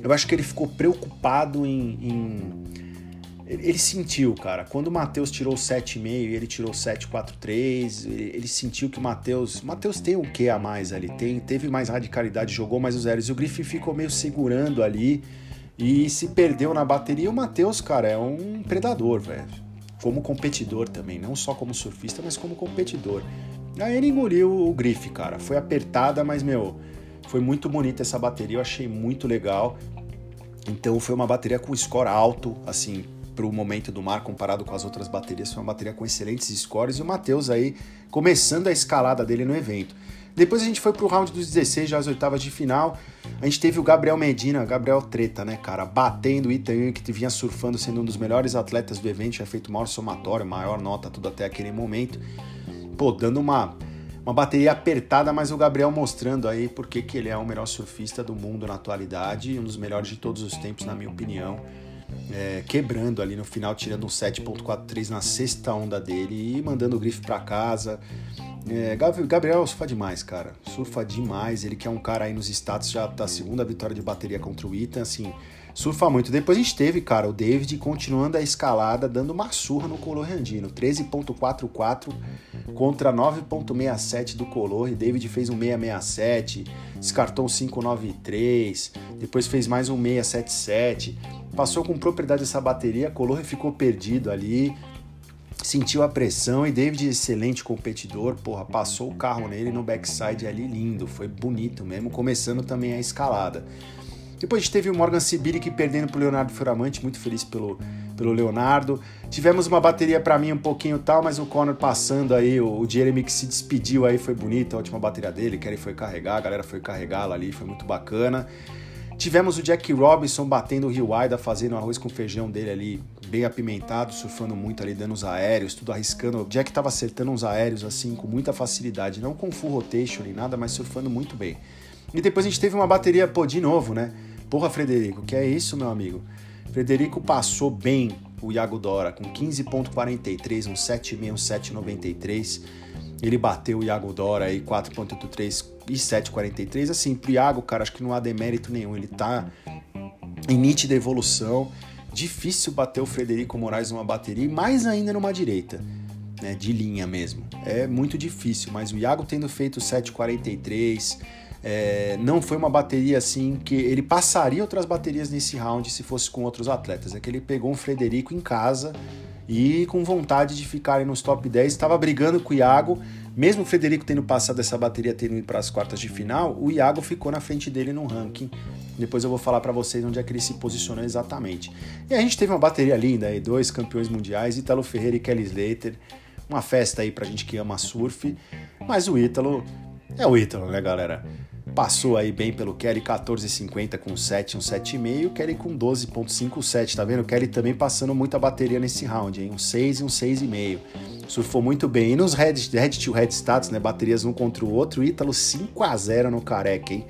Eu acho que ele ficou preocupado em, em ele sentiu, cara. Quando o Matheus tirou 7,5 e ele tirou 7,43, ele sentiu que o Matheus. Matheus tem o que a mais ali? Tem, teve mais radicalidade, jogou mais os zeros. E o Griffin ficou meio segurando ali e se perdeu na bateria. O Matheus, cara, é um predador, velho. Como competidor também, não só como surfista, mas como competidor. Aí ele engoliu o Griff, cara. Foi apertada, mas, meu, foi muito bonita essa bateria. Eu achei muito legal. Então foi uma bateria com score alto, assim, para o momento do mar comparado com as outras baterias. Foi uma bateria com excelentes scores e o Matheus aí começando a escalada dele no evento. Depois a gente foi pro round dos 16, já as oitavas de final. A gente teve o Gabriel Medina, Gabriel Treta, né, cara, batendo o Itaú, que vinha surfando, sendo um dos melhores atletas do evento, tinha feito maior somatório, maior nota, tudo até aquele momento. Pô, dando uma, uma bateria apertada, mas o Gabriel mostrando aí porque que ele é o melhor surfista do mundo na atualidade, um dos melhores de todos os tempos, na minha opinião é, quebrando ali no final, tirando um 7.43 na sexta onda dele e mandando o grife para casa. É, Gabriel surfa demais, cara. Surfa demais. Ele que é um cara aí nos status já da segunda vitória de bateria contra o Ethan, assim, surfa muito. Depois a gente teve, cara, o David continuando a escalada, dando uma surra no Color Andino. 13.44 contra 9.67 do Color. E David fez um 667, descartou um 593, depois fez mais um 677 passou com propriedade essa bateria, Color ficou perdido ali, sentiu a pressão e David, excelente competidor, porra, passou o carro nele no backside ali lindo, foi bonito mesmo, começando também a escalada. Depois a gente teve o Morgan Sibiric perdendo pro Leonardo Fioramante, muito feliz pelo, pelo Leonardo. Tivemos uma bateria para mim um pouquinho tal, mas o Connor passando aí, o, o Jeremy que se despediu aí, foi bonito, a última bateria dele, que ele foi carregar, a galera foi carregá-la ali, foi muito bacana. Tivemos o Jack Robinson batendo o Rio Aida, fazendo arroz com feijão dele ali, bem apimentado, surfando muito ali, dando os aéreos, tudo arriscando. O Jack tava acertando uns aéreos assim com muita facilidade, não com full rotation nem nada, mas surfando muito bem. E depois a gente teve uma bateria, pô, de novo, né? Porra, Frederico, que é isso, meu amigo? Frederico passou bem o Iago Dora com 15.43, um 7,6, um 7,93 ele bateu o Iago Dora aí 4.83 e 7.43. Assim, pro Iago, cara, acho que não há demérito nenhum. Ele tá em nítida evolução. Difícil bater o Frederico Moraes numa bateria, e mais ainda numa direita, né? De linha mesmo. É muito difícil, mas o Iago tendo feito 7.43. É, não foi uma bateria assim que ele passaria outras baterias nesse round se fosse com outros atletas. É que ele pegou um Frederico em casa e com vontade de ficarem nos top 10. Estava brigando com o Iago, mesmo o Frederico tendo passado essa bateria, tendo ido para as quartas de final, o Iago ficou na frente dele no ranking. Depois eu vou falar para vocês onde é que ele se posicionou exatamente. E a gente teve uma bateria linda aí, dois campeões mundiais, Ítalo Ferreira e Kelly Slater. Uma festa aí pra gente que ama surf. Mas o Ítalo é o Ítalo, né, galera? Passou aí bem pelo Kelly 14,50 com 7, um 7,5. O Kelly com 12,57, tá vendo? O Kelly também passando muita bateria nesse round, hein? Um 6 e um 6,5. Surfou muito bem. E nos head, head to head status, né? Baterias um contra o outro, Ítalo 5 a 0 no Careca, hein?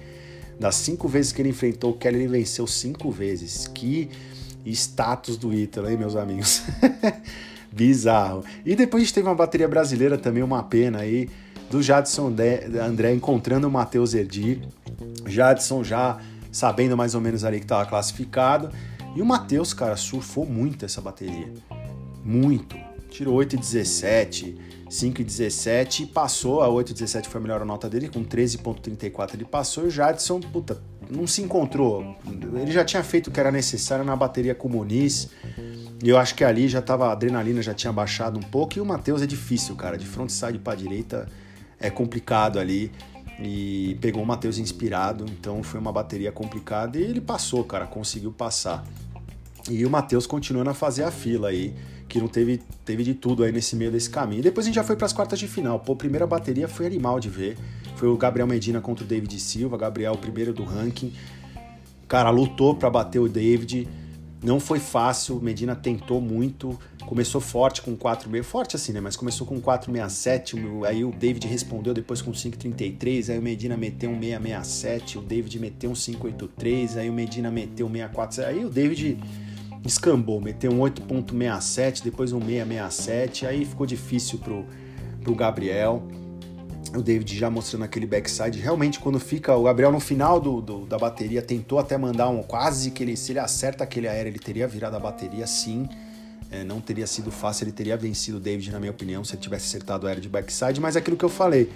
Das cinco vezes que ele enfrentou o Kelly, ele venceu cinco vezes. Que status do Ítalo, hein, meus amigos? *laughs* Bizarro. E depois a gente teve uma bateria brasileira também, uma pena aí do Jadson André encontrando o Matheus Erdi. Jadson já sabendo mais ou menos ali que estava classificado. E o Matheus, cara, surfou muito essa bateria. Muito. Tirou 8,17, 5,17 e passou. A 8,17 foi a melhor nota dele, com 13,34 ele passou. E o Jadson, puta, não se encontrou. Ele já tinha feito o que era necessário na bateria com o Muniz. E eu acho que ali já tava, a adrenalina já tinha baixado um pouco. E o Matheus é difícil, cara. De frontside para direita é complicado ali. E pegou o Matheus inspirado, então foi uma bateria complicada e ele passou, cara, conseguiu passar. E o Matheus continuando a fazer a fila aí, que não teve, teve de tudo aí nesse meio desse caminho. Depois a gente já foi para as quartas de final. Pô, a primeira bateria foi animal de ver. Foi o Gabriel Medina contra o David Silva, Gabriel o primeiro do ranking. Cara, lutou para bater o David. Não foi fácil, Medina tentou muito, começou forte com 4,6, forte assim, né? Mas começou com 4,67, aí o David respondeu depois com 5,33, aí o Medina meteu um 6,67, o David meteu um 5,83, aí o Medina meteu um 6,47, aí o David descambou, meteu um 8,67, depois um 6,67, aí ficou difícil pro, pro Gabriel o David já mostrando aquele backside. Realmente, quando fica o Gabriel no final do, do, da bateria, tentou até mandar um quase que ele, se ele acerta aquele aéreo, ele teria virado a bateria sim. É, não teria sido fácil, ele teria vencido o David, na minha opinião, se ele tivesse acertado o aéreo de backside. Mas é aquilo que eu falei,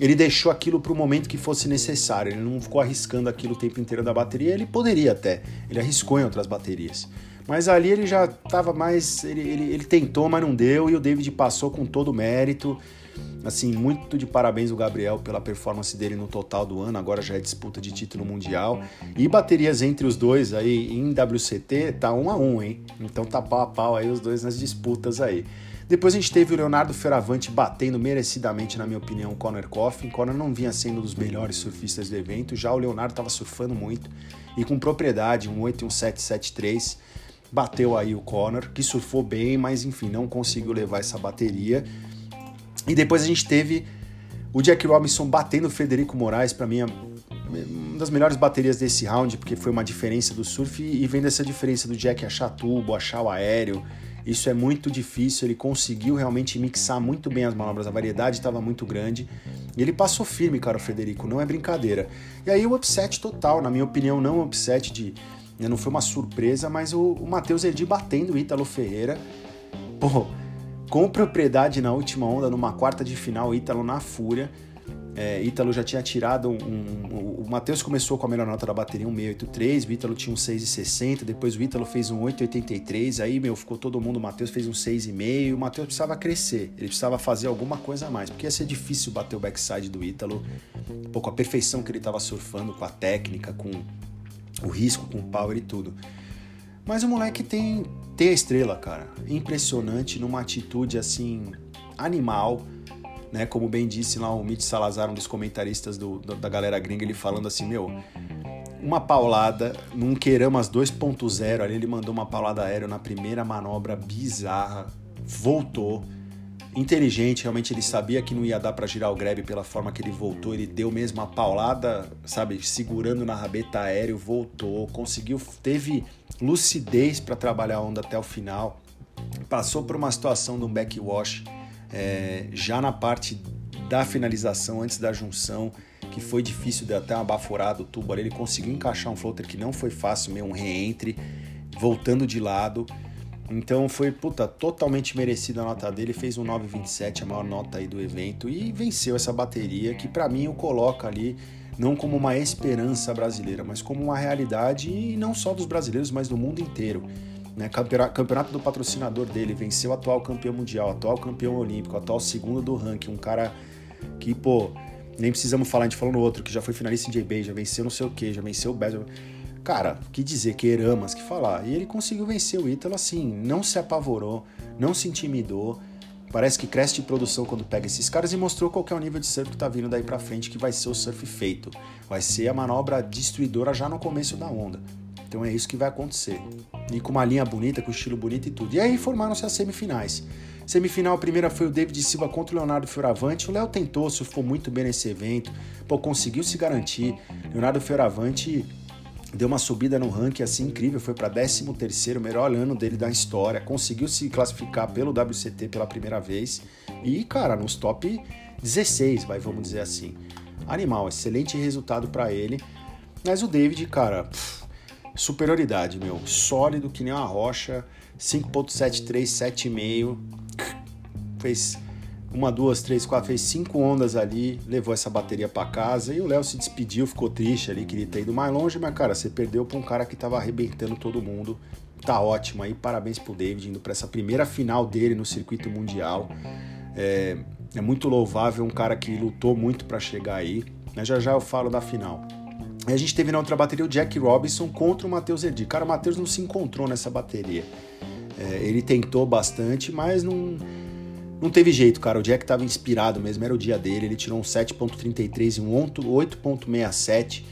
ele deixou aquilo para o momento que fosse necessário. Ele não ficou arriscando aquilo o tempo inteiro da bateria. Ele poderia até, ele arriscou em outras baterias. Mas ali ele já estava mais. Ele, ele, ele tentou, mas não deu. E o David passou com todo o mérito. Assim, muito de parabéns o Gabriel pela performance dele no total do ano, agora já é disputa de título mundial. E baterias entre os dois aí em WCT tá um a um, hein? Então tá pau a pau aí os dois nas disputas aí. Depois a gente teve o Leonardo Ferravante batendo merecidamente, na minha opinião, o Conor Coffin. Conor não vinha sendo um dos melhores surfistas do evento, já o Leonardo estava surfando muito e com propriedade, um 8 e um 773. Bateu aí o Conor, que surfou bem, mas enfim, não conseguiu levar essa bateria. E depois a gente teve o Jack Robinson batendo o Federico Moraes, para mim, é uma das melhores baterias desse round, porque foi uma diferença do surf e vendo essa diferença do Jack achar tubo, achar o aéreo. Isso é muito difícil, ele conseguiu realmente mixar muito bem as manobras, a variedade estava muito grande. E ele passou firme, cara, o Federico, não é brincadeira. E aí o upset total, na minha opinião, não um upset de. Né, não foi uma surpresa, mas o, o Matheus Edi batendo o Ítalo Ferreira. Pô, com propriedade na última onda, numa quarta de final, Ítalo na fúria. É, Ítalo já tinha tirado um. um o Matheus começou com a melhor nota da bateria, um 683, o Ítalo tinha um 6,60, depois o Ítalo fez um 8,83, aí, meu, ficou todo mundo, o Matheus fez um 6,5, o Matheus precisava crescer, ele precisava fazer alguma coisa a mais, porque ia ser difícil bater o backside do Ítalo, um pouco a perfeição que ele estava surfando, com a técnica, com o risco, com o power e tudo. Mas o moleque tem, tem a estrela, cara. Impressionante, numa atitude assim, animal. Né, como bem disse lá o Mitch Salazar, um dos comentaristas do, da galera gringa, ele falando assim, meu, uma paulada num Queiramas 2.0, ali ele mandou uma paulada aérea na primeira manobra bizarra, voltou, inteligente, realmente ele sabia que não ia dar para girar o grab pela forma que ele voltou, ele deu mesmo a paulada, sabe, segurando na rabeta aéreo, voltou, conseguiu, teve lucidez para trabalhar a onda até o final. Passou por uma situação de um backwash é, já na parte da finalização, antes da junção, que foi difícil de até uma baforada o tubo ali. Ele conseguiu encaixar um floater que não foi fácil, meio um reentre, voltando de lado. Então foi, puta, totalmente merecido a nota dele. Fez um 9,27, a maior nota aí do evento, e venceu essa bateria que para mim o coloca ali não como uma esperança brasileira, mas como uma realidade e não só dos brasileiros, mas do mundo inteiro. Né? Campeonato do patrocinador dele, venceu o atual campeão mundial, atual campeão olímpico, atual segundo do ranking, um cara que, pô, nem precisamos falar, a gente falou no outro, que já foi finalista em JB, já venceu não sei o que, já venceu o Best. Cara, que dizer, que eramas, que falar. E ele conseguiu vencer o Ítalo assim, não se apavorou, não se intimidou, Parece que cresce de produção quando pega esses caras e mostrou qual é o nível de surf que tá vindo daí para frente, que vai ser o surf feito. Vai ser a manobra destruidora já no começo da onda. Então é isso que vai acontecer. E com uma linha bonita, com estilo bonito e tudo. E aí formaram-se as semifinais. Semifinal, a primeira foi o David Silva contra o Leonardo Fioravante. O Léo tentou, surfou muito bem nesse evento, pô, conseguiu se garantir. Leonardo Fioravante deu uma subida no ranking assim incrível, foi para 13 terceiro, melhor ano dele da história, conseguiu se classificar pelo WCT pela primeira vez. E, cara, nos top 16, vai, vamos dizer assim. Animal, excelente resultado para ele. Mas o David, cara, pff, superioridade, meu, sólido que nem uma rocha, 5.73, 7,5, fez uma, duas, três, quatro, fez cinco ondas ali, levou essa bateria para casa e o Léo se despediu, ficou triste ali, queria ter ido mais longe, mas cara, você perdeu para um cara que tava arrebentando todo mundo. Tá ótimo aí, parabéns pro David indo para essa primeira final dele no circuito mundial. É, é muito louvável, um cara que lutou muito para chegar aí. Mas já já eu falo da final. E a gente teve na outra bateria o Jack Robinson contra o Matheus Erdi. Cara, o Matheus não se encontrou nessa bateria. É, ele tentou bastante, mas não não teve jeito, cara. O Jack tava inspirado mesmo, era o dia dele. Ele tirou um 7.33 e um 8.67,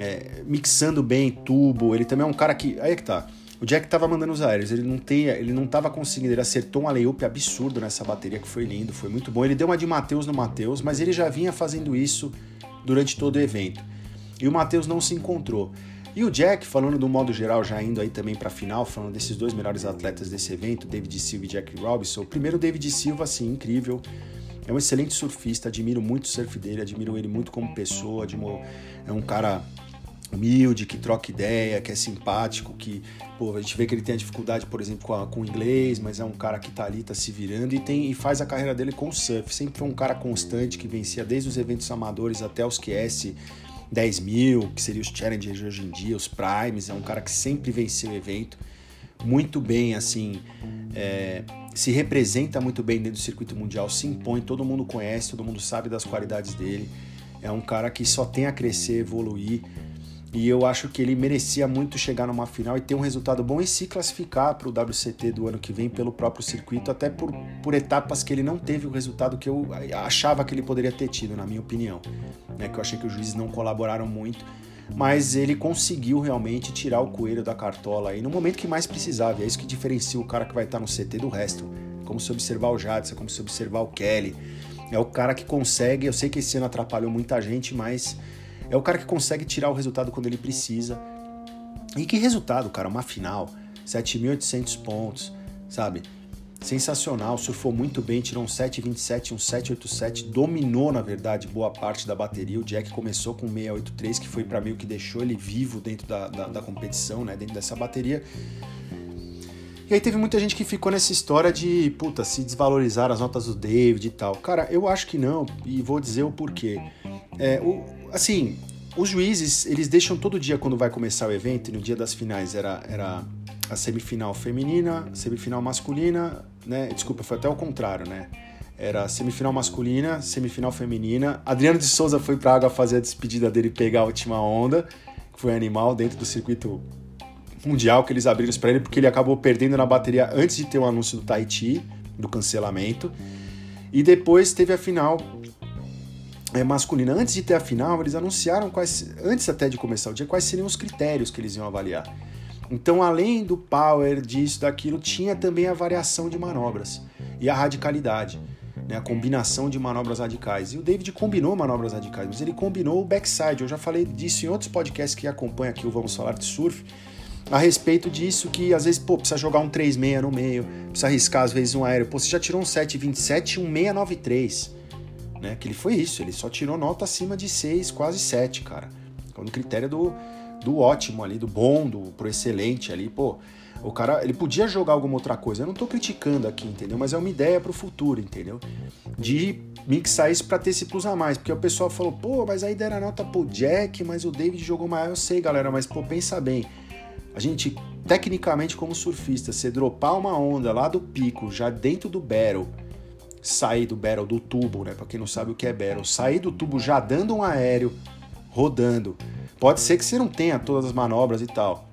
é, mixando bem tubo. Ele também é um cara que. Aí é que tá. o Jack tava mandando os aéreos, ele não tem, ele não tava conseguindo, ele acertou um layup absurdo nessa bateria que foi lindo, foi muito bom. Ele deu uma de Matheus no Matheus, mas ele já vinha fazendo isso durante todo o evento. E o Matheus não se encontrou. E o Jack, falando do modo geral, já indo aí também para a final, falando desses dois melhores atletas desse evento, David Silva e Jack Robinson. Primeiro, David Silva, assim, incrível. É um excelente surfista, admiro muito o surf dele, admiro ele muito como pessoa, admiro, é um cara humilde, que troca ideia, que é simpático, que pô, a gente vê que ele tem a dificuldade, por exemplo, com, a, com o inglês, mas é um cara que tá ali, tá se virando e, tem, e faz a carreira dele com o surf. Sempre foi um cara constante que vencia desde os eventos amadores até os QS 10 mil, que seria os challengers hoje em dia, os primes, é um cara que sempre venceu o evento, muito bem, assim, é, se representa muito bem dentro do circuito mundial, se impõe, todo mundo conhece, todo mundo sabe das qualidades dele, é um cara que só tem a crescer, evoluir, e eu acho que ele merecia muito chegar numa final e ter um resultado bom e se classificar para o WCT do ano que vem pelo próprio circuito, até por, por etapas que ele não teve o resultado que eu achava que ele poderia ter tido, na minha opinião. Né? Que eu achei que os juízes não colaboraram muito, mas ele conseguiu realmente tirar o coelho da cartola aí no momento que mais precisava. E é isso que diferencia o cara que vai estar no CT do resto. Como se observar o Jadson, como se observar o Kelly. É o cara que consegue, eu sei que esse ano atrapalhou muita gente, mas é o cara que consegue tirar o resultado quando ele precisa. E que resultado, cara? Uma final, 7.800 pontos, sabe? Sensacional, surfou muito bem, tirou um 7.27, um 7.87, dominou, na verdade, boa parte da bateria. O Jack começou com 6.83, que foi para mim o que deixou ele vivo dentro da, da, da competição, né? Dentro dessa bateria. E aí teve muita gente que ficou nessa história de, puta, se desvalorizar as notas do David e tal. Cara, eu acho que não, e vou dizer o porquê. É, o, assim, os juízes, eles deixam todo dia quando vai começar o evento, no dia das finais era, era a semifinal feminina, semifinal masculina, né? Desculpa, foi até o contrário, né? Era semifinal masculina, semifinal feminina. Adriano de Souza foi pra água fazer a despedida dele pegar a última onda, que foi animal dentro do circuito mundial que eles abriram para ele, porque ele acabou perdendo na bateria antes de ter o anúncio do Tahiti, do cancelamento. E depois teve a final masculina. Antes de ter a final, eles anunciaram quais, antes até de começar o dia, quais seriam os critérios que eles iam avaliar. Então, além do power, disso, daquilo, tinha também a variação de manobras e a radicalidade, né, a combinação de manobras radicais. E o David combinou manobras radicais, mas ele combinou o backside. Eu já falei disso em outros podcasts que acompanham aqui o Vamos Falar de Surf, a respeito disso que às vezes, pô, precisa jogar um 3,6 no meio, precisa arriscar às vezes um aéreo. Pô, você já tirou um 7,27 e um 6,93 né? Que ele foi isso, ele só tirou nota acima de 6, quase 7, cara. No critério do, do ótimo ali, do bom, do pro excelente ali, pô. O cara, ele podia jogar alguma outra coisa. Eu não tô criticando aqui, entendeu? Mas é uma ideia pro futuro, entendeu? De mixar isso pra ter esse plus a mais. Porque o pessoal falou, pô, mas aí deram a nota pro Jack, mas o David jogou maior. Eu sei, galera, mas pô, pensa bem. A gente, tecnicamente, como surfista, você dropar uma onda lá do pico, já dentro do barrel, sair do barrel, do tubo, né? Para quem não sabe o que é barrel, sair do tubo já dando um aéreo, rodando. Pode ser que você não tenha todas as manobras e tal.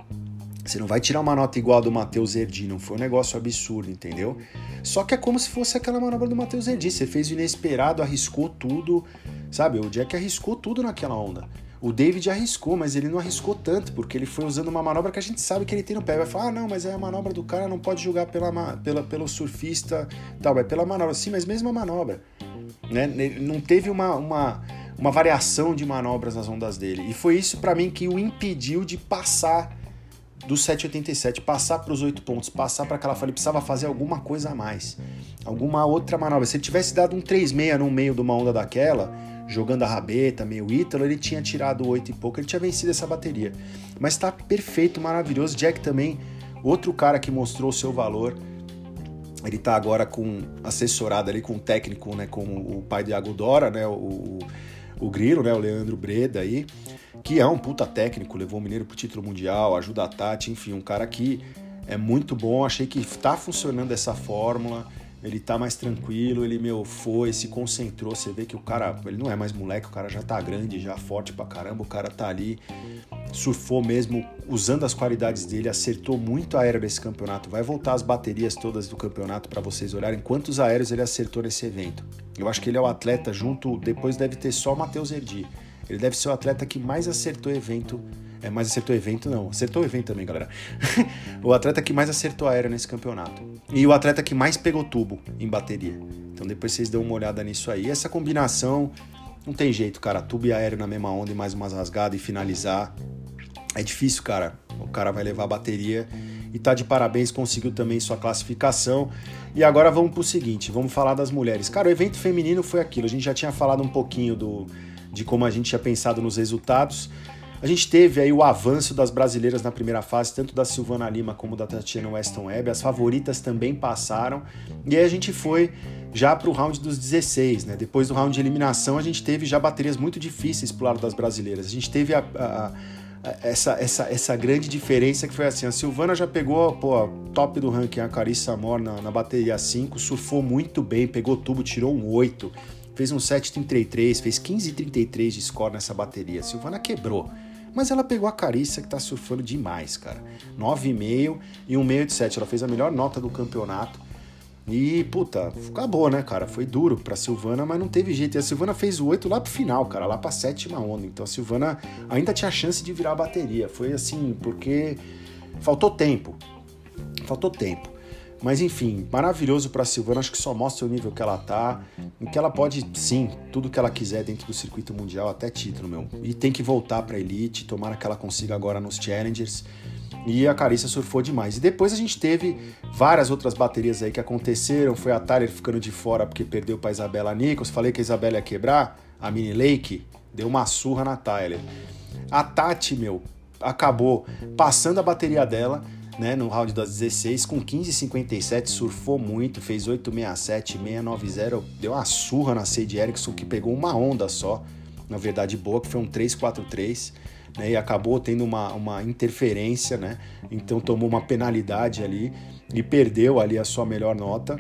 Você não vai tirar uma nota igual a do Matheus Erdi, não foi um negócio absurdo, entendeu? Só que é como se fosse aquela manobra do Matheus Erdi. Você fez o inesperado, arriscou tudo, sabe? O Jack arriscou tudo naquela onda. O David arriscou, mas ele não arriscou tanto, porque ele foi usando uma manobra que a gente sabe que ele tem no pé. Vai falar, ah, não, mas é a manobra do cara, não pode julgar pela, pela, pelo surfista, tal, é pela manobra. Sim, mas mesmo a manobra. Né? Não teve uma, uma, uma variação de manobras nas ondas dele. E foi isso para mim que o impediu de passar do 7,87, passar para os 8 pontos, passar para aquela falha. Ele precisava fazer alguma coisa a mais, alguma outra manobra. Se ele tivesse dado um 3,6 no meio de uma onda daquela jogando a rabeta, meio ítalo, ele tinha tirado oito e pouco, ele tinha vencido essa bateria. Mas tá perfeito, maravilhoso. Jack também, outro cara que mostrou o seu valor. Ele tá agora com assessorado ali com o técnico, né, com o pai de Agudora, né, o, o Grilo, né, o Leandro Breda aí, que é um puta técnico, levou o Mineiro pro título mundial, ajuda a Tati, enfim, um cara que é muito bom, achei que tá funcionando essa fórmula ele tá mais tranquilo, ele, meu, foi, se concentrou. Você vê que o cara, ele não é mais moleque, o cara já tá grande, já forte pra caramba, o cara tá ali, surfou mesmo, usando as qualidades dele, acertou muito aéreo nesse campeonato. Vai voltar as baterias todas do campeonato para vocês olharem quantos aéreos ele acertou nesse evento. Eu acho que ele é o atleta junto, depois deve ter só o Matheus Erdi. Ele deve ser o atleta que mais acertou evento É, mais acertou evento, não. Acertou o evento também, galera. *laughs* o atleta que mais acertou aéreo nesse campeonato. E o atleta que mais pegou tubo em bateria. Então depois vocês dão uma olhada nisso aí. Essa combinação, não tem jeito, cara. Tubo e aéreo na mesma onda e mais umas rasgadas e finalizar. É difícil, cara. O cara vai levar a bateria e tá de parabéns, conseguiu também sua classificação. E agora vamos pro seguinte, vamos falar das mulheres. Cara, o evento feminino foi aquilo. A gente já tinha falado um pouquinho do, de como a gente tinha pensado nos resultados. A gente teve aí o avanço das brasileiras na primeira fase, tanto da Silvana Lima como da Tatiana Weston Webb. As favoritas também passaram. E aí a gente foi já para o round dos 16, né? Depois do round de eliminação, a gente teve já baterias muito difíceis pro lado das brasileiras. A gente teve a, a essa, essa, essa grande diferença que foi assim, a Silvana já pegou, pô, top do ranking, a Carissa Amor na, na bateria 5, surfou muito bem, pegou tubo, tirou um 8, fez um 7,33, fez 15,33 de score nessa bateria. A Silvana quebrou. Mas ela pegou a Carissa, que tá surfando demais, cara. 9,5 e um meio de 7. Ela fez a melhor nota do campeonato. E, puta, acabou, né, cara? Foi duro pra Silvana, mas não teve jeito. E a Silvana fez o 8 lá pro final, cara, lá pra sétima onda. Então a Silvana ainda tinha chance de virar a bateria. Foi assim, porque faltou tempo. Faltou tempo. Mas enfim, maravilhoso para Silvana, acho que só mostra o nível que ela tá, em que ela pode sim, tudo que ela quiser dentro do circuito mundial, até título, meu. E tem que voltar para elite, tomara que ela consiga agora nos challengers. E a Carissa surfou demais. E depois a gente teve várias outras baterias aí que aconteceram. Foi a Tyler ficando de fora porque perdeu para Isabela Nichols. Falei que a Isabela ia quebrar. A Mini Lake deu uma surra na Tyler. A Tati, meu, acabou passando a bateria dela. Né, no round das 16, com 15,57, surfou muito, fez 8,67, 6,90, deu uma surra na Sade Erickson, que pegou uma onda só, na verdade boa, que foi um 3,43 né, e acabou tendo uma, uma interferência, né, então tomou uma penalidade ali e perdeu ali a sua melhor nota.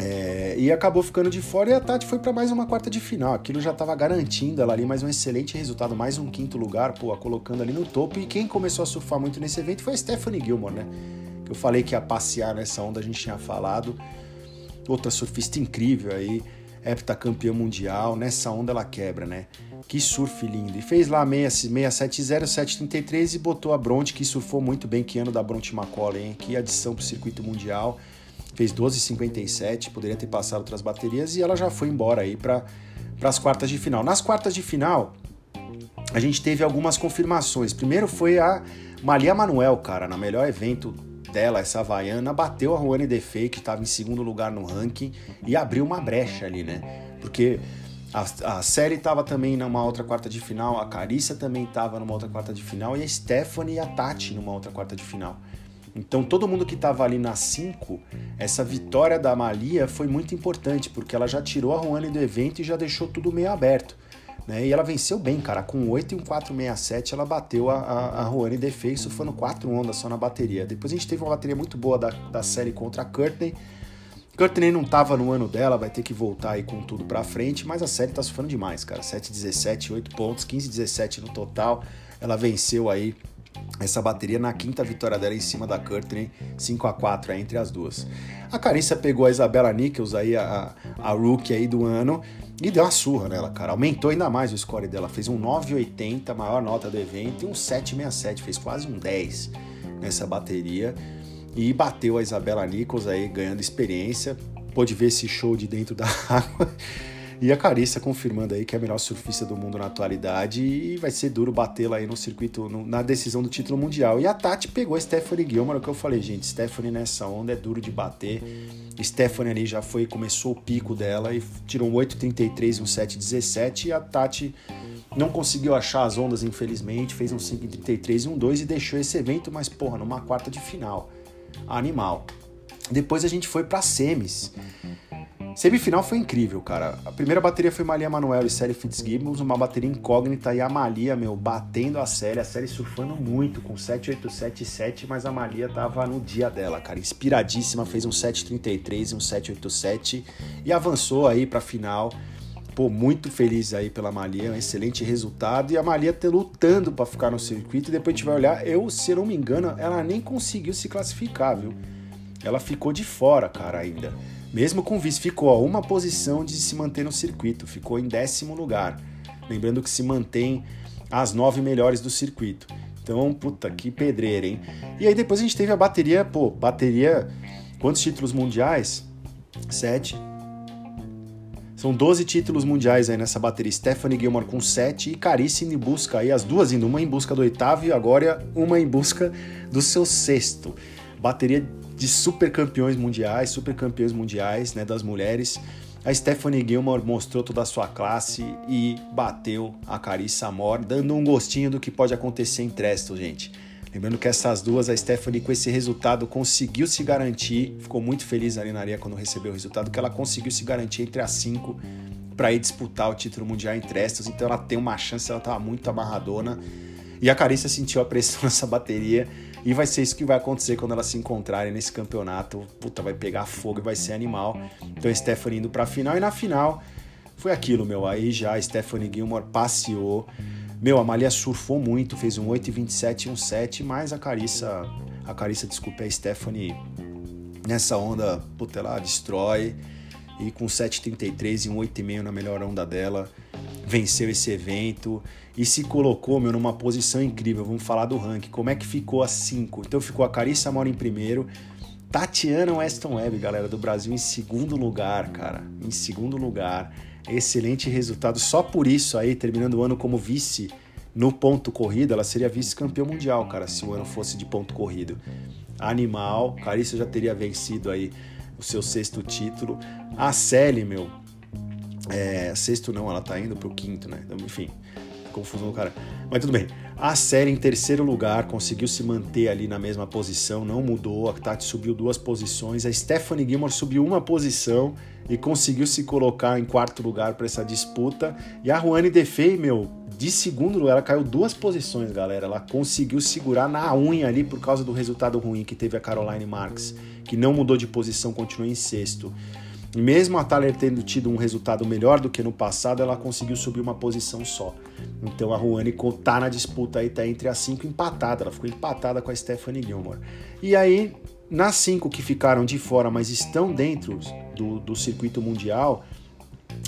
É, e acabou ficando de fora e a Tati foi para mais uma quarta de final. Aquilo já estava garantindo ela ali mais um excelente resultado, mais um quinto lugar, pô, colocando ali no topo. E quem começou a surfar muito nesse evento foi a Stephanie Gilmore, né? Eu falei que ia passear nessa onda, a gente tinha falado. Outra surfista incrível aí, heptacampeã mundial, nessa onda ela quebra, né? Que surf lindo. E fez lá 670, 733 e botou a Bronte, que surfou muito bem, que ano da Bronte Macaulay, hein? Que adição pro circuito mundial. Fez 12,57, poderia ter passado outras baterias e ela já foi embora aí para as quartas de final. Nas quartas de final, a gente teve algumas confirmações. Primeiro foi a Malia Manuel, cara, na melhor evento dela, essa Havaiana, bateu a Juane Defei, que estava em segundo lugar no ranking, e abriu uma brecha ali, né? Porque a, a série estava também numa outra quarta de final, a Carissa também estava numa outra quarta de final, e a Stephanie e a Tati numa outra quarta de final. Então todo mundo que estava ali na 5, essa vitória da Malia foi muito importante, porque ela já tirou a Juane do evento e já deixou tudo meio aberto. Né? E ela venceu bem, cara. Com 8 e um 467, ela bateu a, a, a Juane Defei, surfando 4 ondas só na bateria. Depois a gente teve uma bateria muito boa da, da série contra a Courtney. Courtney não tava no ano dela, vai ter que voltar aí com tudo pra frente, mas a série tá surfando demais, cara. 7,17, 8 pontos, 15,17 no total. Ela venceu aí essa bateria na quinta vitória dela em cima da Courtney, 5 a 4 aí entre as duas. A Carissa pegou a Isabela Nichols aí, a, a rookie aí do ano, e deu uma surra nela, cara. Aumentou ainda mais o score dela. Fez um 9,80, maior nota do evento, e um 7,67. Fez quase um 10 nessa bateria. E bateu a Isabela Nichols aí, ganhando experiência. Pôde ver esse show de dentro da *laughs* água. E a Carissa confirmando aí que é a melhor surfista do mundo na atualidade e vai ser duro batê-la aí no circuito, no, na decisão do título mundial. E a Tati pegou a Stephanie Gilmore, que eu falei, gente, Stephanie nessa onda é duro de bater. Stephanie ali já foi, começou o pico dela e tirou um 8,33 e um 7,17 e a Tati não conseguiu achar as ondas, infelizmente, fez um 5,33 e um 2 e deixou esse evento, mas porra, numa quarta de final. Animal. Depois a gente foi para semis. Semifinal foi incrível, cara. A primeira bateria foi Malia Manuel e Sally Fitzgibbons, uma bateria incógnita e a Malia, meu, batendo a série, a série surfando muito com 787 mas a Malia tava no dia dela, cara, inspiradíssima, fez um 733 e um 787 e avançou aí pra final. Pô, muito feliz aí pela Malia, um excelente resultado. E a Malia tá lutando para ficar no circuito. E depois a gente vai olhar, eu, se não me engano, ela nem conseguiu se classificar, viu? Ela ficou de fora, cara, ainda. Mesmo com vice, ficou a uma posição de se manter no circuito, ficou em décimo lugar. Lembrando que se mantém as nove melhores do circuito. Então, puta, que pedreira, hein? E aí depois a gente teve a bateria, pô, bateria. Quantos títulos mundiais? Sete. São 12 títulos mundiais aí nessa bateria. Stephanie Gilmore com 7 e Carice em busca aí, as duas indo, uma em busca do oitavo e agora uma em busca do seu sexto. Bateria de super campeões mundiais, super campeões mundiais, né, das mulheres. A Stephanie Gilmore mostrou toda a sua classe e bateu a Carissa Amor, dando um gostinho do que pode acontecer em Trestle, gente. Lembrando que essas duas, a Stephanie com esse resultado conseguiu se garantir, ficou muito feliz ali na areia quando recebeu o resultado, que ela conseguiu se garantir entre as cinco para ir disputar o título mundial em Trestos, então ela tem uma chance, ela estava muito amarradona. E a Carissa sentiu a pressão *laughs* nessa bateria e vai ser isso que vai acontecer quando elas se encontrarem nesse campeonato. Puta, vai pegar fogo e vai ser animal. Então Stephanie indo para a final e na final foi aquilo, meu. Aí já Stephanie Gilmore passeou meu, a Malia surfou muito, fez um 8,27 e um 7, mas a Carissa, a Carissa, desculpa, a Stephanie, nessa onda, puta, ela destrói. E com 7,33 e um 8,5 na melhor onda dela, venceu esse evento e se colocou, meu, numa posição incrível. Vamos falar do ranking. Como é que ficou a 5? Então ficou a Carissa Mora em primeiro, Tatiana Weston Webb, galera, do Brasil, em segundo lugar, cara. Em segundo lugar excelente resultado. Só por isso aí, terminando o ano como vice no ponto corrido, ela seria vice-campeã mundial, cara, se o ano fosse de ponto corrido. Animal, Carissa já teria vencido aí o seu sexto título. A Sally, meu, é, sexto não, ela tá indo pro quinto, né? Então, enfim, confusão do cara. Mas tudo bem. A série em terceiro lugar conseguiu se manter ali na mesma posição, não mudou. A Tati subiu duas posições. A Stephanie Gilmore subiu uma posição e conseguiu se colocar em quarto lugar para essa disputa. E a Juane Defei, meu, de segundo lugar, ela caiu duas posições, galera. Ela conseguiu segurar na unha ali por causa do resultado ruim que teve a Caroline Marks, que não mudou de posição, continuou em sexto. Mesmo a Thaler tendo tido um resultado melhor do que no passado, ela conseguiu subir uma posição só. Então a Ruane tá na disputa aí, tá entre as cinco empatada. Ela ficou empatada com a Stephanie Gilmore. E aí, nas cinco que ficaram de fora, mas estão dentro do, do circuito mundial,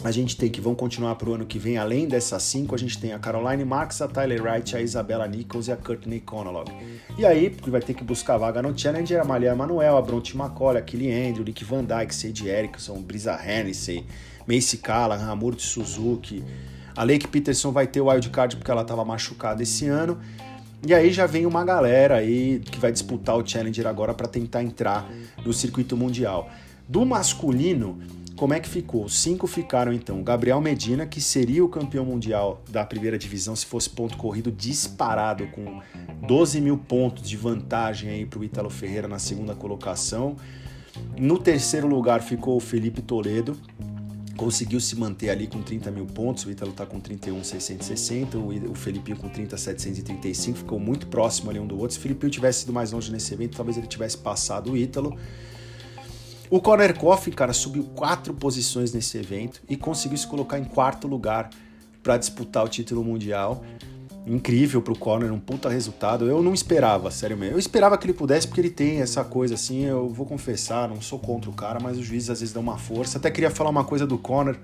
a gente tem que vão continuar para o ano que vem, além dessas cinco, a gente tem a Caroline Marks, a Tyler Wright, a Isabella Nichols e a Courtney Conolog. E aí, porque vai ter que buscar vaga no Challenger, a Malia Manuel, a Bronte McCoy, a Kelly Andrew, Nick Van Dyke, Sadie Erickson, Brisa Hennessy, Macy Callahan, Amurti Suzuki. A Lake Peterson vai ter o wildcard porque ela estava machucada esse ano. E aí já vem uma galera aí que vai disputar o Challenger agora para tentar entrar no circuito mundial. Do masculino, como é que ficou? Cinco ficaram então. Gabriel Medina, que seria o campeão mundial da primeira divisão se fosse ponto corrido disparado, com 12 mil pontos de vantagem aí para o Ítalo Ferreira na segunda colocação. No terceiro lugar ficou o Felipe Toledo, conseguiu se manter ali com 30 mil pontos. O Ítalo está com 31,660, o Felipe com 30,735, ficou muito próximo ali um do outro. Se o Felipe tivesse ido mais longe nesse evento, talvez ele tivesse passado o Ítalo. O Conor Coffin, cara, subiu quatro posições nesse evento e conseguiu se colocar em quarto lugar para disputar o título mundial. Incrível pro Conor, um puta resultado. Eu não esperava, sério mesmo. Eu esperava que ele pudesse, porque ele tem essa coisa assim. Eu vou confessar, não sou contra o cara, mas os juízes às vezes dão uma força. Até queria falar uma coisa do Conor.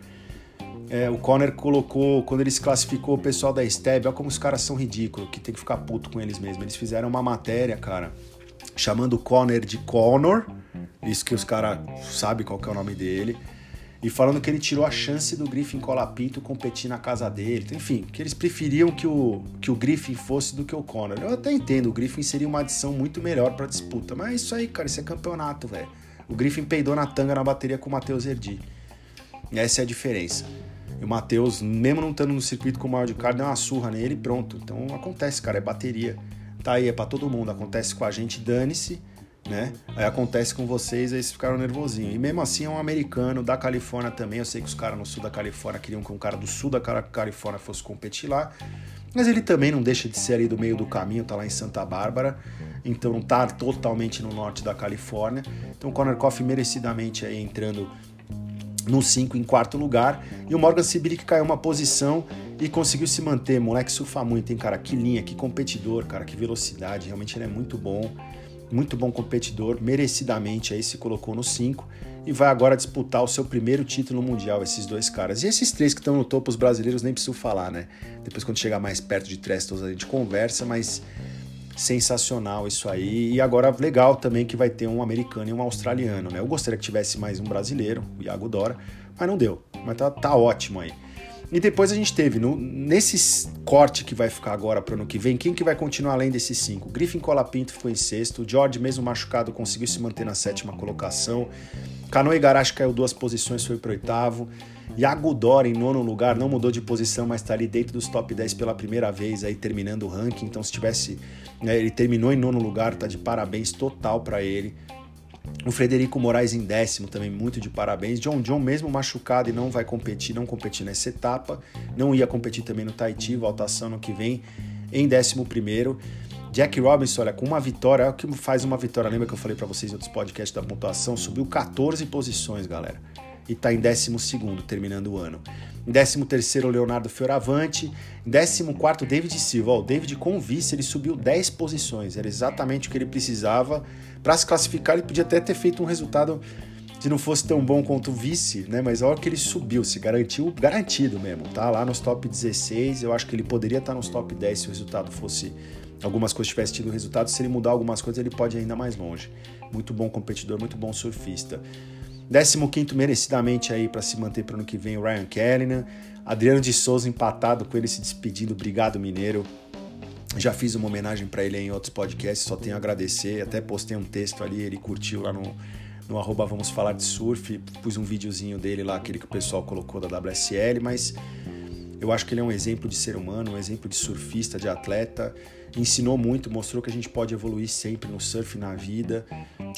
É, o Conor colocou, quando ele se classificou o pessoal da Steb, olha como os caras são ridículos, que tem que ficar puto com eles mesmos. Eles fizeram uma matéria, cara, chamando o Conor de Conor isso que os caras sabem qual é o nome dele. E falando que ele tirou a chance do Griffin Colapinto competir na casa dele. Enfim, que eles preferiam que o, que o Griffin fosse do que o Conor. Eu até entendo, o Griffin seria uma adição muito melhor pra disputa. Mas é isso aí, cara, isso é campeonato, velho. O Griffin peidou na tanga na bateria com o Matheus Erdi. Essa é a diferença. E o Matheus, mesmo não estando no circuito com o wildcard, deu uma surra nele e pronto. Então acontece, cara, é bateria. Tá aí, é pra todo mundo. Acontece com a gente, dane-se né? Aí acontece com vocês, aí vocês ficaram nervosinhos. E mesmo assim é um americano da Califórnia também. Eu sei que os caras no sul da Califórnia queriam que um cara do sul da Califórnia fosse competir lá. Mas ele também não deixa de ser ali do meio do caminho, tá lá em Santa Bárbara. Então não tá totalmente no norte da Califórnia. Então o Conor Coffey merecidamente aí entrando no 5 em quarto lugar. E o Morgan Sibili que caiu uma posição e conseguiu se manter. Moleque surfa muito, hein, cara? Que linha, que competidor, cara, que velocidade. Realmente ele é muito bom muito bom competidor, merecidamente aí se colocou no 5 e vai agora disputar o seu primeiro título mundial, esses dois caras. E esses três que estão no topo, os brasileiros, nem preciso falar, né? Depois, quando chegar mais perto de Trestles, a gente conversa, mas sensacional isso aí. E agora legal também que vai ter um americano e um australiano, né? Eu gostaria que tivesse mais um brasileiro, o Iago Dora, mas não deu. Mas tá, tá ótimo aí. E depois a gente teve, no, nesse corte que vai ficar agora para o ano que vem, quem que vai continuar além desses cinco? Griffin Colapinto ficou em sexto, George, mesmo machucado, conseguiu se manter na sétima colocação. Canoe Igarashi caiu duas posições, foi para oitavo. Iago Dora em nono lugar, não mudou de posição, mas está ali dentro dos top 10 pela primeira vez, aí terminando o ranking. Então, se tivesse. Né, ele terminou em nono lugar, tá de parabéns total para ele. O Frederico Moraes em décimo também, muito de parabéns. John John, mesmo machucado e não vai competir, não competir nessa etapa. Não ia competir também no Tahiti, voltação no que vem, em décimo primeiro. Jack Robinson, olha, com uma vitória, é o que faz uma vitória. Lembra que eu falei para vocês em outros podcasts da pontuação? Subiu 14 posições, galera. E tá em décimo segundo, terminando o ano. Em 13 terceiro, o Leonardo Fioravante. Em 14 quarto, David Silva. O David com vice, ele subiu 10 posições. Era exatamente o que ele precisava para se classificar. Ele podia até ter feito um resultado se não fosse tão bom quanto o vice, né? Mas olha que ele subiu, se garantiu, garantido mesmo, tá? Lá nos top 16, eu acho que ele poderia estar nos top 10 se o resultado fosse. Algumas coisas tivesse tido resultado, se ele mudar algumas coisas, ele pode ir ainda mais longe. Muito bom competidor, muito bom surfista. 15 merecidamente aí para se manter para ano que vem o Ryan Kellina. Adriano de Souza empatado com ele se despedindo. Obrigado, Mineiro. Já fiz uma homenagem para ele em outros podcasts, só tenho a agradecer. Até postei um texto ali, ele curtiu lá no, no arroba Vamos Falar de Surf. Pus um videozinho dele lá, aquele que o pessoal colocou da WSL, mas eu acho que ele é um exemplo de ser humano, um exemplo de surfista, de atleta ensinou muito, mostrou que a gente pode evoluir sempre no surf na vida